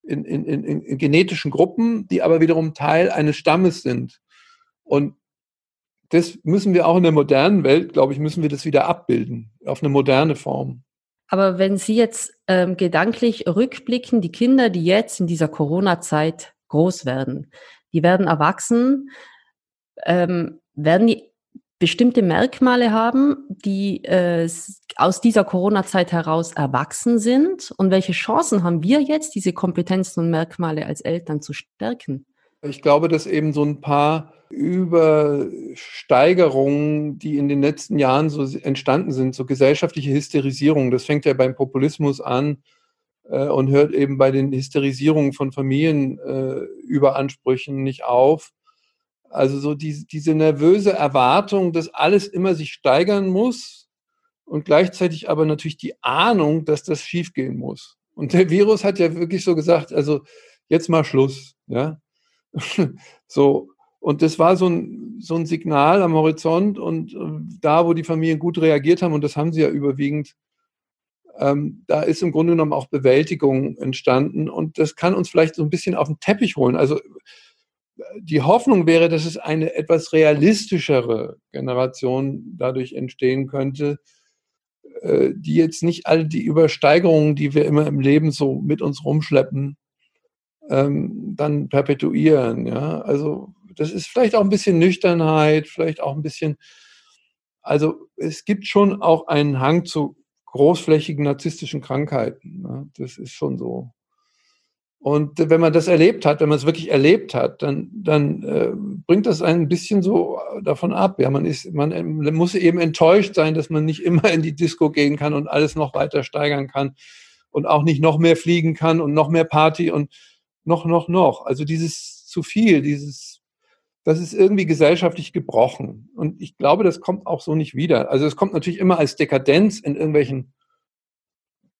in, in, in, in genetischen Gruppen, die aber wiederum Teil eines Stammes sind. Und das müssen wir auch in der modernen Welt, glaube ich, müssen wir das wieder abbilden, auf eine moderne Form. Aber wenn Sie jetzt ähm, gedanklich rückblicken, die Kinder, die jetzt in dieser Corona-Zeit groß werden, die werden erwachsen, ähm, werden die bestimmte Merkmale haben, die äh, aus dieser Corona-Zeit heraus erwachsen sind? Und welche Chancen haben wir jetzt, diese Kompetenzen und Merkmale als Eltern zu stärken? Ich glaube, dass eben so ein paar Übersteigerungen, die in den letzten Jahren so entstanden sind, so gesellschaftliche Hysterisierung, das fängt ja beim Populismus an äh, und hört eben bei den Hysterisierungen von Familienüberansprüchen äh, nicht auf also so die, diese nervöse Erwartung, dass alles immer sich steigern muss und gleichzeitig aber natürlich die Ahnung, dass das schiefgehen muss. Und der Virus hat ja wirklich so gesagt, also jetzt mal Schluss, ja. so. Und das war so ein, so ein Signal am Horizont und äh, da, wo die Familien gut reagiert haben, und das haben sie ja überwiegend, ähm, da ist im Grunde genommen auch Bewältigung entstanden und das kann uns vielleicht so ein bisschen auf den Teppich holen. Also die Hoffnung wäre, dass es eine etwas realistischere Generation dadurch entstehen könnte, äh, die jetzt nicht all die Übersteigerungen, die wir immer im Leben so mit uns rumschleppen, ähm, dann perpetuieren. Ja? Also das ist vielleicht auch ein bisschen Nüchternheit, vielleicht auch ein bisschen, also es gibt schon auch einen Hang zu großflächigen narzisstischen Krankheiten. Ne? Das ist schon so. Und wenn man das erlebt hat, wenn man es wirklich erlebt hat, dann, dann äh, bringt das einen ein bisschen so davon ab. Ja, man ist, man muss eben enttäuscht sein, dass man nicht immer in die Disco gehen kann und alles noch weiter steigern kann und auch nicht noch mehr fliegen kann und noch mehr Party und noch, noch, noch. Also dieses zu viel, dieses, das ist irgendwie gesellschaftlich gebrochen. Und ich glaube, das kommt auch so nicht wieder. Also es kommt natürlich immer als Dekadenz in irgendwelchen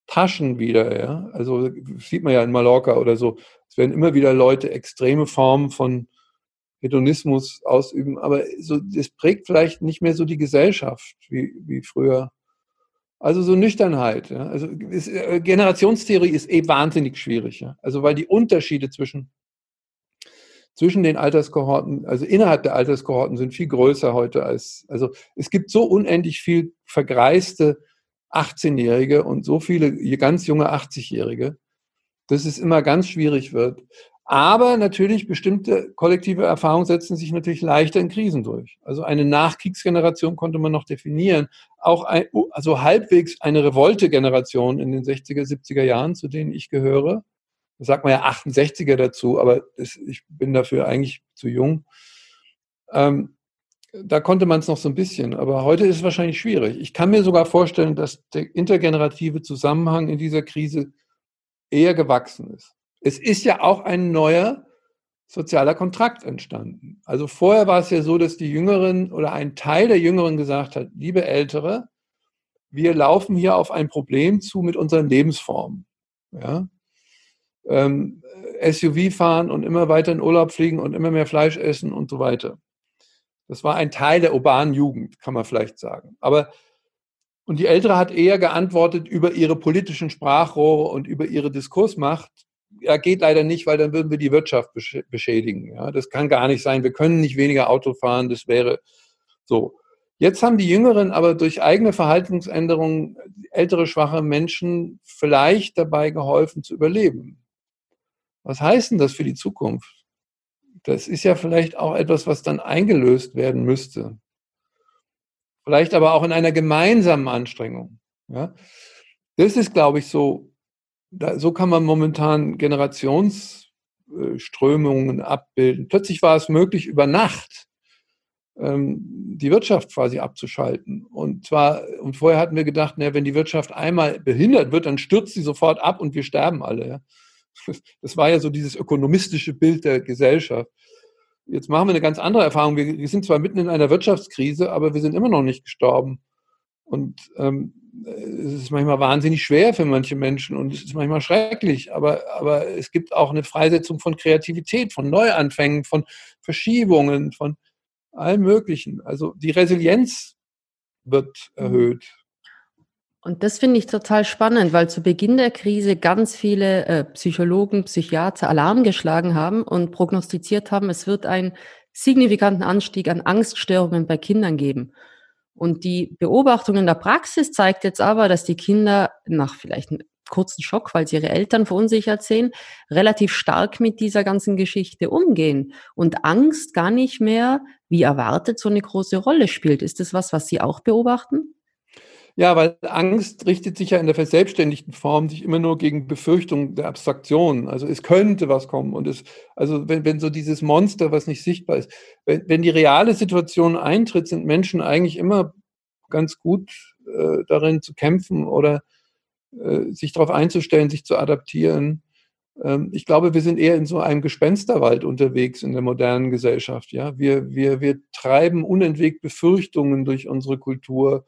Taschen wieder, ja. Also sieht man ja in Mallorca oder so. Es werden immer wieder Leute extreme Formen von Hedonismus ausüben, aber so, das prägt vielleicht nicht mehr so die Gesellschaft wie, wie früher. Also so Nüchternheit. Ja. Also ist, äh, Generationstheorie ist eh wahnsinnig schwierig. Ja. Also weil die Unterschiede zwischen, zwischen den Alterskohorten, also innerhalb der Alterskohorten sind viel größer heute als, also es gibt so unendlich viel vergreiste 18-Jährige und so viele ganz junge 80-Jährige, dass es immer ganz schwierig wird. Aber natürlich bestimmte kollektive Erfahrungen setzen sich natürlich leichter in Krisen durch. Also eine Nachkriegsgeneration konnte man noch definieren. Auch ein, also halbwegs eine Revolte-Generation in den 60er, 70er Jahren, zu denen ich gehöre. Da sagt man ja 68er dazu, aber das, ich bin dafür eigentlich zu jung. Ähm, da konnte man es noch so ein bisschen, aber heute ist es wahrscheinlich schwierig. Ich kann mir sogar vorstellen, dass der intergenerative Zusammenhang in dieser Krise eher gewachsen ist. Es ist ja auch ein neuer sozialer Kontrakt entstanden. Also vorher war es ja so, dass die Jüngeren oder ein Teil der Jüngeren gesagt hat, liebe Ältere, wir laufen hier auf ein Problem zu mit unseren Lebensformen. Ja? Ähm, SUV fahren und immer weiter in Urlaub fliegen und immer mehr Fleisch essen und so weiter. Das war ein Teil der urbanen Jugend, kann man vielleicht sagen. Aber und die Ältere hat eher geantwortet über ihre politischen Sprachrohre und über ihre Diskursmacht. Ja, geht leider nicht, weil dann würden wir die Wirtschaft beschädigen. Ja, das kann gar nicht sein. Wir können nicht weniger Auto fahren. Das wäre so. Jetzt haben die Jüngeren aber durch eigene Verhaltensänderungen ältere, schwache Menschen vielleicht dabei geholfen zu überleben. Was heißt denn das für die Zukunft? Das ist ja vielleicht auch etwas, was dann eingelöst werden müsste. Vielleicht aber auch in einer gemeinsamen Anstrengung. Ja? Das ist, glaube ich, so, da, so kann man momentan Generationsströmungen abbilden. Plötzlich war es möglich, über Nacht ähm, die Wirtschaft quasi abzuschalten. Und zwar, und vorher hatten wir gedacht, na, wenn die Wirtschaft einmal behindert wird, dann stürzt sie sofort ab und wir sterben alle. Ja? Das war ja so dieses ökonomistische Bild der Gesellschaft. Jetzt machen wir eine ganz andere Erfahrung. Wir, sind zwar mitten in einer Wirtschaftskrise, aber wir sind immer noch nicht gestorben. Und ähm, es ist manchmal wahnsinnig schwer für manche Menschen und es ist manchmal schrecklich, aber, aber es gibt auch eine Freisetzung von Kreativität, von Neuanfängen, von Verschiebungen, von allem Möglichen. Also die Resilienz wird mhm. erhöht. Und das finde ich total spannend, weil zu Beginn der Krise ganz viele äh, Psychologen, Psychiater Alarm geschlagen haben und prognostiziert haben, es wird einen signifikanten Anstieg an Angststörungen bei Kindern geben. Und die Beobachtung in der Praxis zeigt jetzt aber, dass die Kinder nach vielleicht einem kurzen Schock, weil sie ihre Eltern verunsichert sehen, relativ stark mit dieser ganzen Geschichte umgehen und Angst gar nicht mehr, wie erwartet, so eine große Rolle spielt. Ist das was, was Sie auch beobachten? Ja, weil Angst richtet sich ja in der verselbstständigten Form sich immer nur gegen Befürchtungen der Abstraktion. Also es könnte was kommen. Und es, also wenn, wenn so dieses Monster, was nicht sichtbar ist, wenn, wenn die reale Situation eintritt, sind Menschen eigentlich immer ganz gut äh, darin zu kämpfen oder äh, sich darauf einzustellen, sich zu adaptieren. Ähm, ich glaube, wir sind eher in so einem Gespensterwald unterwegs in der modernen Gesellschaft. Ja, wir, wir, wir treiben unentwegt Befürchtungen durch unsere Kultur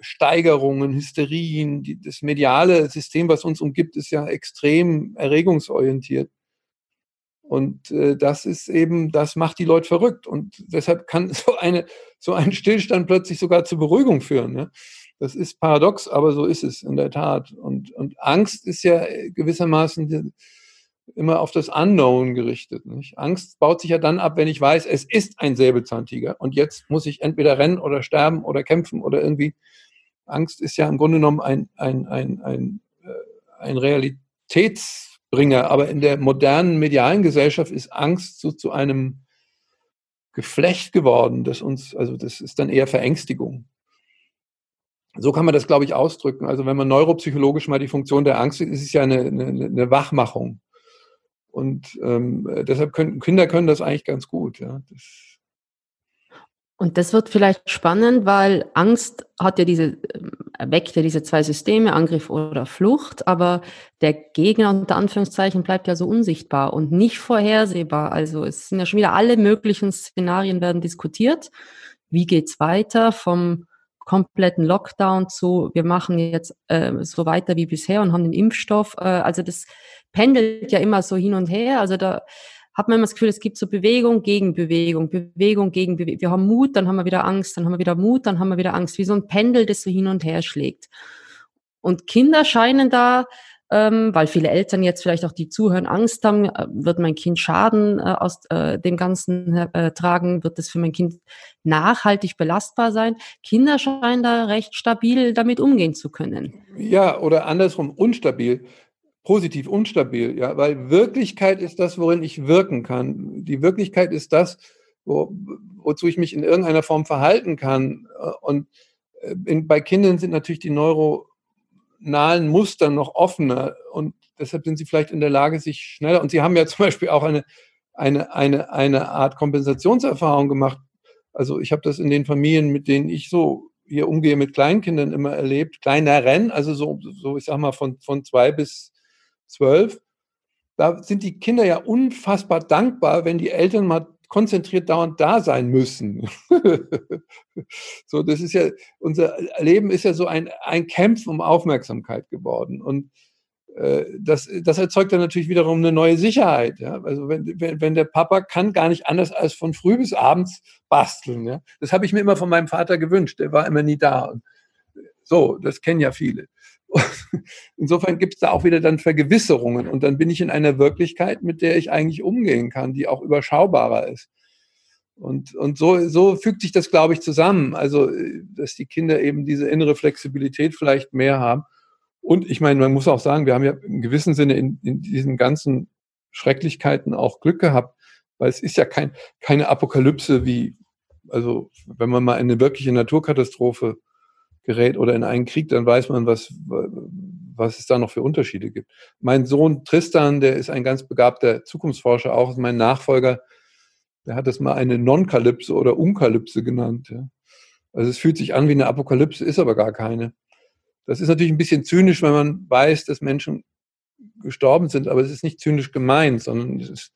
Steigerungen, Hysterien. Die, das mediale System, was uns umgibt, ist ja extrem erregungsorientiert. Und äh, das ist eben, das macht die Leute verrückt. Und deshalb kann so, eine, so ein Stillstand plötzlich sogar zur Beruhigung führen. Ja? Das ist paradox, aber so ist es in der Tat. Und, und Angst ist ja gewissermaßen immer auf das Unknown gerichtet. Nicht? Angst baut sich ja dann ab, wenn ich weiß, es ist ein Säbelzahntiger und jetzt muss ich entweder rennen oder sterben oder kämpfen oder irgendwie. Angst ist ja im Grunde genommen ein, ein, ein, ein, äh, ein Realitätsbringer, aber in der modernen medialen Gesellschaft ist Angst so zu einem Geflecht geworden, das uns, also das ist dann eher Verängstigung. So kann man das, glaube ich, ausdrücken. Also wenn man neuropsychologisch mal die Funktion der Angst sieht, ist es ja eine, eine, eine Wachmachung. Und ähm, deshalb können Kinder können das eigentlich ganz gut. Ja. Das und das wird vielleicht spannend, weil Angst hat ja diese, erweckt ja diese zwei Systeme, Angriff oder Flucht, aber der Gegner unter Anführungszeichen bleibt ja so unsichtbar und nicht vorhersehbar. Also es sind ja schon wieder alle möglichen Szenarien werden diskutiert. Wie geht's weiter vom kompletten Lockdown zu, wir machen jetzt äh, so weiter wie bisher und haben den Impfstoff. Äh, also das pendelt ja immer so hin und her. Also da hat man immer das Gefühl, es gibt so Bewegung gegen Bewegung, Bewegung gegen Bewegung. Wir haben Mut, dann haben wir wieder Angst, dann haben wir wieder Mut, dann haben wir wieder Angst, wie so ein Pendel, das so hin und her schlägt. Und Kinder scheinen da, ähm, weil viele Eltern jetzt vielleicht auch die zuhören, Angst haben, äh, wird mein Kind Schaden äh, aus äh, dem Ganzen äh, tragen, wird es für mein Kind nachhaltig belastbar sein. Kinder scheinen da recht stabil damit umgehen zu können. Ja, oder andersrum, unstabil positiv unstabil, ja, weil Wirklichkeit ist das, worin ich wirken kann. Die Wirklichkeit ist das, wo, wozu ich mich in irgendeiner Form verhalten kann. Und äh, in, bei Kindern sind natürlich die neuronalen Muster noch offener und deshalb sind sie vielleicht in der Lage, sich schneller. Und sie haben ja zum Beispiel auch eine, eine, eine, eine Art Kompensationserfahrung gemacht. Also ich habe das in den Familien, mit denen ich so hier umgehe, mit Kleinkindern immer erlebt, kleineren, also so, so ich sag mal von, von zwei bis zwölf. Da sind die Kinder ja unfassbar dankbar, wenn die Eltern mal konzentriert dauernd da sein müssen. so, das ist ja, unser Leben ist ja so ein, ein Kämpfen um Aufmerksamkeit geworden. Und äh, das, das erzeugt dann natürlich wiederum eine neue Sicherheit. Ja? Also wenn, wenn, wenn der Papa kann gar nicht anders als von früh bis abends basteln. Ja? Das habe ich mir immer von meinem Vater gewünscht. Der war immer nie da. Und so, das kennen ja viele. Insofern gibt es da auch wieder dann Vergewisserungen und dann bin ich in einer Wirklichkeit, mit der ich eigentlich umgehen kann, die auch überschaubarer ist. Und, und so, so fügt sich das, glaube ich, zusammen. Also, dass die Kinder eben diese innere Flexibilität vielleicht mehr haben. Und ich meine, man muss auch sagen, wir haben ja im gewissen Sinne in, in diesen ganzen Schrecklichkeiten auch Glück gehabt, weil es ist ja kein, keine Apokalypse wie, also wenn man mal eine wirkliche Naturkatastrophe gerät oder in einen Krieg, dann weiß man, was, was es da noch für Unterschiede gibt. Mein Sohn Tristan, der ist ein ganz begabter Zukunftsforscher, auch mein Nachfolger, der hat das mal eine Non-Kalypse oder Unkalypse genannt. Ja. Also es fühlt sich an wie eine Apokalypse, ist aber gar keine. Das ist natürlich ein bisschen zynisch, wenn man weiß, dass Menschen gestorben sind, aber es ist nicht zynisch gemeint, sondern es ist,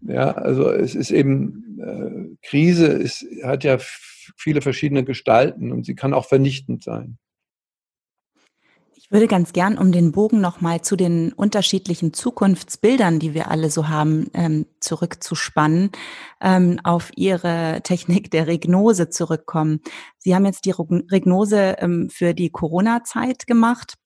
ja, also es ist eben, äh, Krise ist, hat ja viele verschiedene Gestalten und sie kann auch vernichtend sein. Ich würde ganz gern, um den Bogen nochmal zu den unterschiedlichen Zukunftsbildern, die wir alle so haben, ähm, zurückzuspannen, ähm, auf Ihre Technik der Regnose zurückkommen. Sie haben jetzt die Regnose ähm, für die Corona-Zeit gemacht.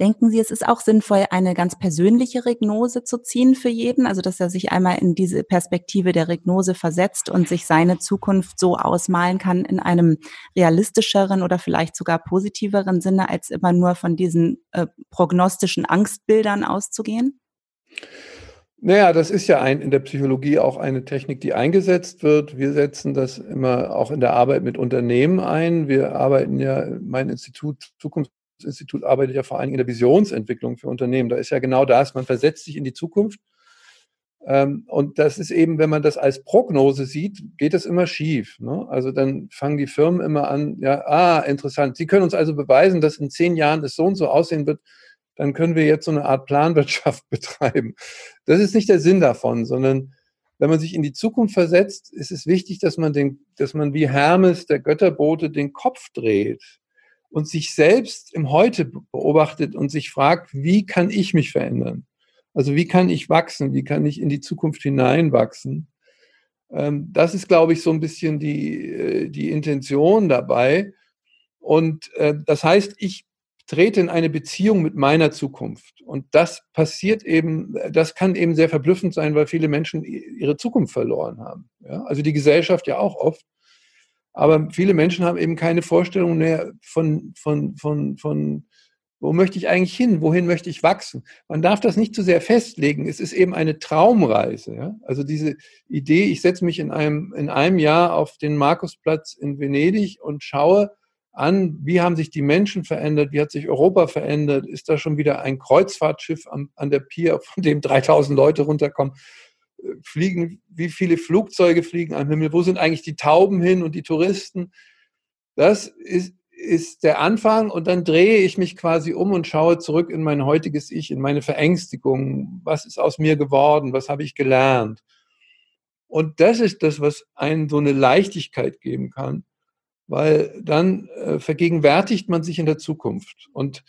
Denken Sie, es ist auch sinnvoll, eine ganz persönliche Regnose zu ziehen für jeden? Also, dass er sich einmal in diese Perspektive der Regnose versetzt und sich seine Zukunft so ausmalen kann in einem realistischeren oder vielleicht sogar positiveren Sinne, als immer nur von diesen äh, prognostischen Angstbildern auszugehen? Naja, das ist ja ein, in der Psychologie auch eine Technik, die eingesetzt wird. Wir setzen das immer auch in der Arbeit mit Unternehmen ein. Wir arbeiten ja, mein Institut Zukunft Institut arbeitet ja vor Dingen in der Visionsentwicklung für Unternehmen. Da ist ja genau das, man versetzt sich in die Zukunft. Ähm, und das ist eben, wenn man das als Prognose sieht, geht das immer schief. Ne? Also dann fangen die Firmen immer an, ja, ah, interessant. Sie können uns also beweisen, dass in zehn Jahren es so und so aussehen wird. Dann können wir jetzt so eine Art Planwirtschaft betreiben. Das ist nicht der Sinn davon, sondern wenn man sich in die Zukunft versetzt, ist es wichtig, dass man den, dass man wie Hermes, der Götterbote, den Kopf dreht und sich selbst im Heute beobachtet und sich fragt, wie kann ich mich verändern? Also wie kann ich wachsen? Wie kann ich in die Zukunft hineinwachsen? Ähm, das ist, glaube ich, so ein bisschen die, äh, die Intention dabei. Und äh, das heißt, ich trete in eine Beziehung mit meiner Zukunft. Und das passiert eben, das kann eben sehr verblüffend sein, weil viele Menschen ihre Zukunft verloren haben. Ja? Also die Gesellschaft ja auch oft. Aber viele Menschen haben eben keine Vorstellung mehr von, von, von, von, wo möchte ich eigentlich hin? Wohin möchte ich wachsen? Man darf das nicht zu sehr festlegen. Es ist eben eine Traumreise. Ja? Also diese Idee, ich setze mich in einem, in einem Jahr auf den Markusplatz in Venedig und schaue an, wie haben sich die Menschen verändert, wie hat sich Europa verändert, ist da schon wieder ein Kreuzfahrtschiff an, an der Pier, von dem 3000 Leute runterkommen fliegen, wie viele Flugzeuge fliegen am Himmel, wo sind eigentlich die Tauben hin und die Touristen. Das ist, ist der Anfang und dann drehe ich mich quasi um und schaue zurück in mein heutiges Ich, in meine Verängstigung. Was ist aus mir geworden? Was habe ich gelernt? Und das ist das, was einen so eine Leichtigkeit geben kann, weil dann äh, vergegenwärtigt man sich in der Zukunft. Und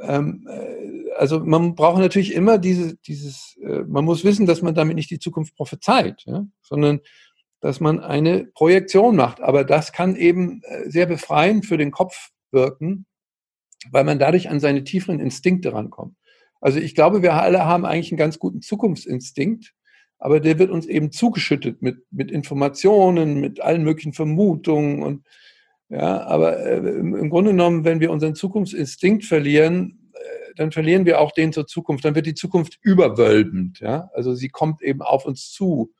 ähm, äh, also man braucht natürlich immer diese, dieses, äh, man muss wissen, dass man damit nicht die Zukunft prophezeit, ja, sondern dass man eine Projektion macht. Aber das kann eben äh, sehr befreiend für den Kopf wirken, weil man dadurch an seine tieferen Instinkte rankommt. Also ich glaube, wir alle haben eigentlich einen ganz guten Zukunftsinstinkt, aber der wird uns eben zugeschüttet mit, mit Informationen, mit allen möglichen Vermutungen und ja, aber äh, im Grunde genommen, wenn wir unseren Zukunftsinstinkt verlieren, äh, dann verlieren wir auch den zur Zukunft. Dann wird die Zukunft überwölbend. Ja? Also sie kommt eben auf uns zu.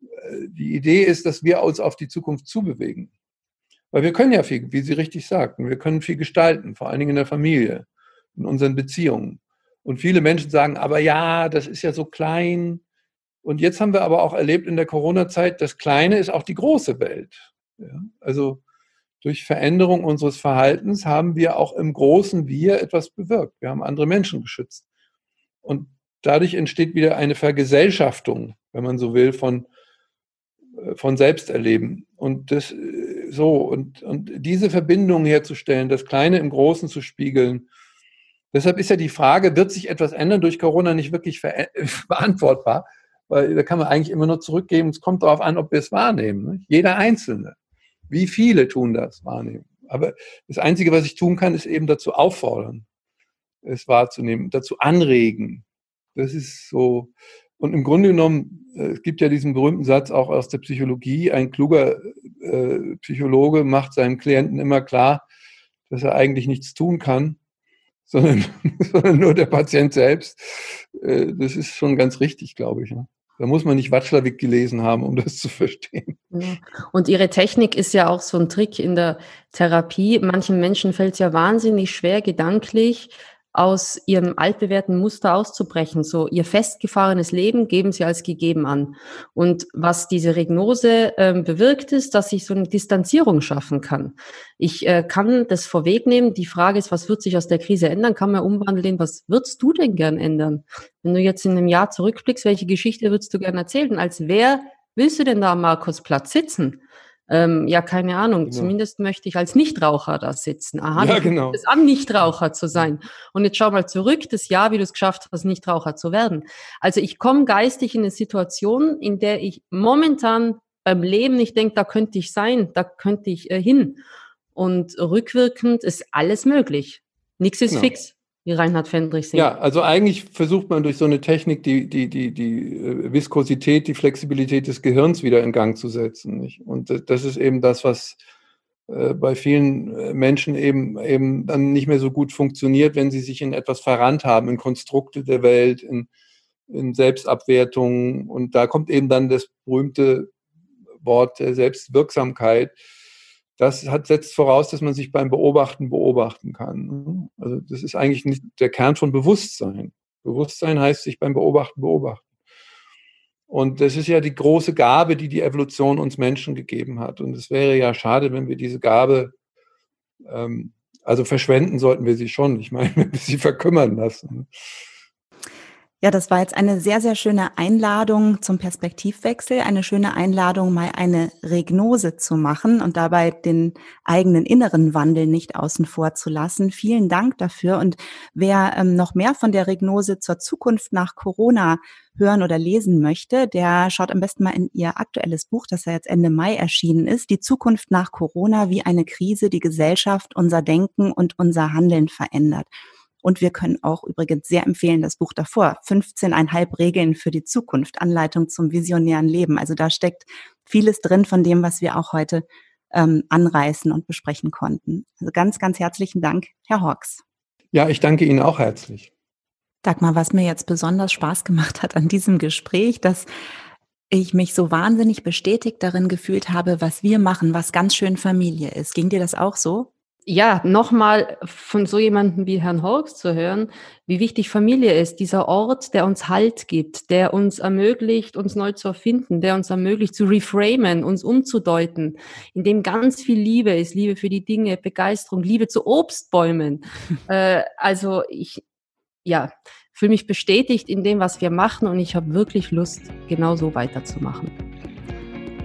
Äh, die Idee ist, dass wir uns auf die Zukunft zubewegen. Weil wir können ja viel, wie Sie richtig sagten, wir können viel gestalten, vor allen Dingen in der Familie, in unseren Beziehungen. Und viele Menschen sagen, aber ja, das ist ja so klein. Und jetzt haben wir aber auch erlebt in der Corona-Zeit, das Kleine ist auch die große Welt. Ja? Also durch Veränderung unseres Verhaltens haben wir auch im großen Wir etwas bewirkt. Wir haben andere Menschen geschützt. Und dadurch entsteht wieder eine Vergesellschaftung, wenn man so will, von, äh, von Selbsterleben. Und das äh, so, und, und diese Verbindung herzustellen, das Kleine im Großen zu spiegeln, Deshalb ist ja die Frage, wird sich etwas ändern durch Corona nicht wirklich beantwortbar, weil da kann man eigentlich immer nur zurückgeben. Es kommt darauf an, ob wir es wahrnehmen. Ne? Jeder Einzelne. Wie viele tun das wahrnehmen? Aber das Einzige, was ich tun kann, ist eben dazu auffordern, es wahrzunehmen, dazu anregen. Das ist so. Und im Grunde genommen, äh, es gibt ja diesen berühmten Satz auch aus der Psychologie, ein kluger äh, Psychologe macht seinem Klienten immer klar, dass er eigentlich nichts tun kann, sondern, sondern nur der Patient selbst. Äh, das ist schon ganz richtig, glaube ich. Ne? Da muss man nicht Watzlawick gelesen haben, um das zu verstehen. Und Ihre Technik ist ja auch so ein Trick in der Therapie. Manchen Menschen fällt es ja wahnsinnig schwer, gedanklich aus ihrem altbewährten Muster auszubrechen. So ihr festgefahrenes Leben geben sie als gegeben an. Und was diese Regnose ähm, bewirkt, ist, dass ich so eine Distanzierung schaffen kann. Ich äh, kann das vorwegnehmen. Die Frage ist, was wird sich aus der Krise ändern? Kann man umwandeln was würdest du denn gern ändern? Wenn du jetzt in einem Jahr zurückblickst, welche Geschichte würdest du gern erzählen? Als wer willst du denn da am Markusplatz sitzen? Ähm, ja, keine Ahnung. Genau. Zumindest möchte ich als Nichtraucher da sitzen. Aha, ja, genau. es an, Nichtraucher zu sein. Und jetzt schau mal zurück, das Jahr, wie du es geschafft hast, Nichtraucher zu werden. Also ich komme geistig in eine Situation, in der ich momentan beim Leben nicht denke, da könnte ich sein, da könnte ich äh, hin. Und rückwirkend ist alles möglich. Nichts ist genau. fix wie Reinhard Fendrich singt. Ja, also eigentlich versucht man durch so eine Technik die, die, die, die äh, Viskosität, die Flexibilität des Gehirns wieder in Gang zu setzen. Nicht? Und das ist eben das, was äh, bei vielen äh, Menschen eben, eben dann nicht mehr so gut funktioniert, wenn sie sich in etwas verrannt haben, in Konstrukte der Welt, in, in Selbstabwertung. Und da kommt eben dann das berühmte Wort der Selbstwirksamkeit das hat, setzt voraus, dass man sich beim Beobachten beobachten kann. Also das ist eigentlich nicht der Kern von Bewusstsein. Bewusstsein heißt sich beim Beobachten beobachten. Und das ist ja die große Gabe, die die Evolution uns Menschen gegeben hat. Und es wäre ja schade, wenn wir diese Gabe, ähm, also verschwenden sollten wir sie schon. Ich meine, wenn wir sie verkümmern lassen. Ja, das war jetzt eine sehr, sehr schöne Einladung zum Perspektivwechsel, eine schöne Einladung, mal eine Regnose zu machen und dabei den eigenen inneren Wandel nicht außen vor zu lassen. Vielen Dank dafür. Und wer ähm, noch mehr von der Regnose zur Zukunft nach Corona hören oder lesen möchte, der schaut am besten mal in ihr aktuelles Buch, das ja jetzt Ende Mai erschienen ist, Die Zukunft nach Corona, wie eine Krise die Gesellschaft, unser Denken und unser Handeln verändert. Und wir können auch übrigens sehr empfehlen, das Buch davor, 15,5 Regeln für die Zukunft, Anleitung zum visionären Leben. Also da steckt vieles drin von dem, was wir auch heute ähm, anreißen und besprechen konnten. Also ganz, ganz herzlichen Dank, Herr Hawks. Ja, ich danke Ihnen auch herzlich. Dagmar, was mir jetzt besonders Spaß gemacht hat an diesem Gespräch, dass ich mich so wahnsinnig bestätigt darin gefühlt habe, was wir machen, was ganz schön Familie ist. Ging dir das auch so? Ja, nochmal von so jemandem wie Herrn Hawks zu hören, wie wichtig Familie ist, dieser Ort, der uns Halt gibt, der uns ermöglicht, uns neu zu erfinden, der uns ermöglicht zu reframen, uns umzudeuten, in dem ganz viel Liebe ist, Liebe für die Dinge, Begeisterung, Liebe zu Obstbäumen. äh, also ich, ja, fühle mich bestätigt in dem, was wir machen und ich habe wirklich Lust, genau so weiterzumachen.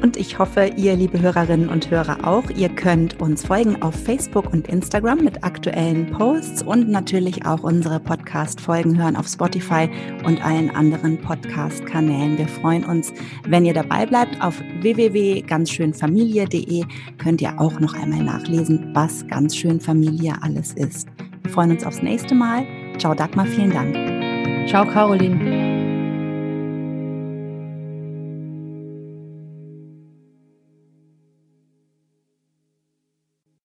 Und ich hoffe, ihr, liebe Hörerinnen und Hörer, auch. Ihr könnt uns folgen auf Facebook und Instagram mit aktuellen Posts und natürlich auch unsere Podcast-Folgen hören auf Spotify und allen anderen Podcast-Kanälen. Wir freuen uns, wenn ihr dabei bleibt. Auf www.ganzschönfamilie.de könnt ihr auch noch einmal nachlesen, was ganz schön Familie alles ist. Wir freuen uns aufs nächste Mal. Ciao Dagmar, vielen Dank. Ciao Caroline.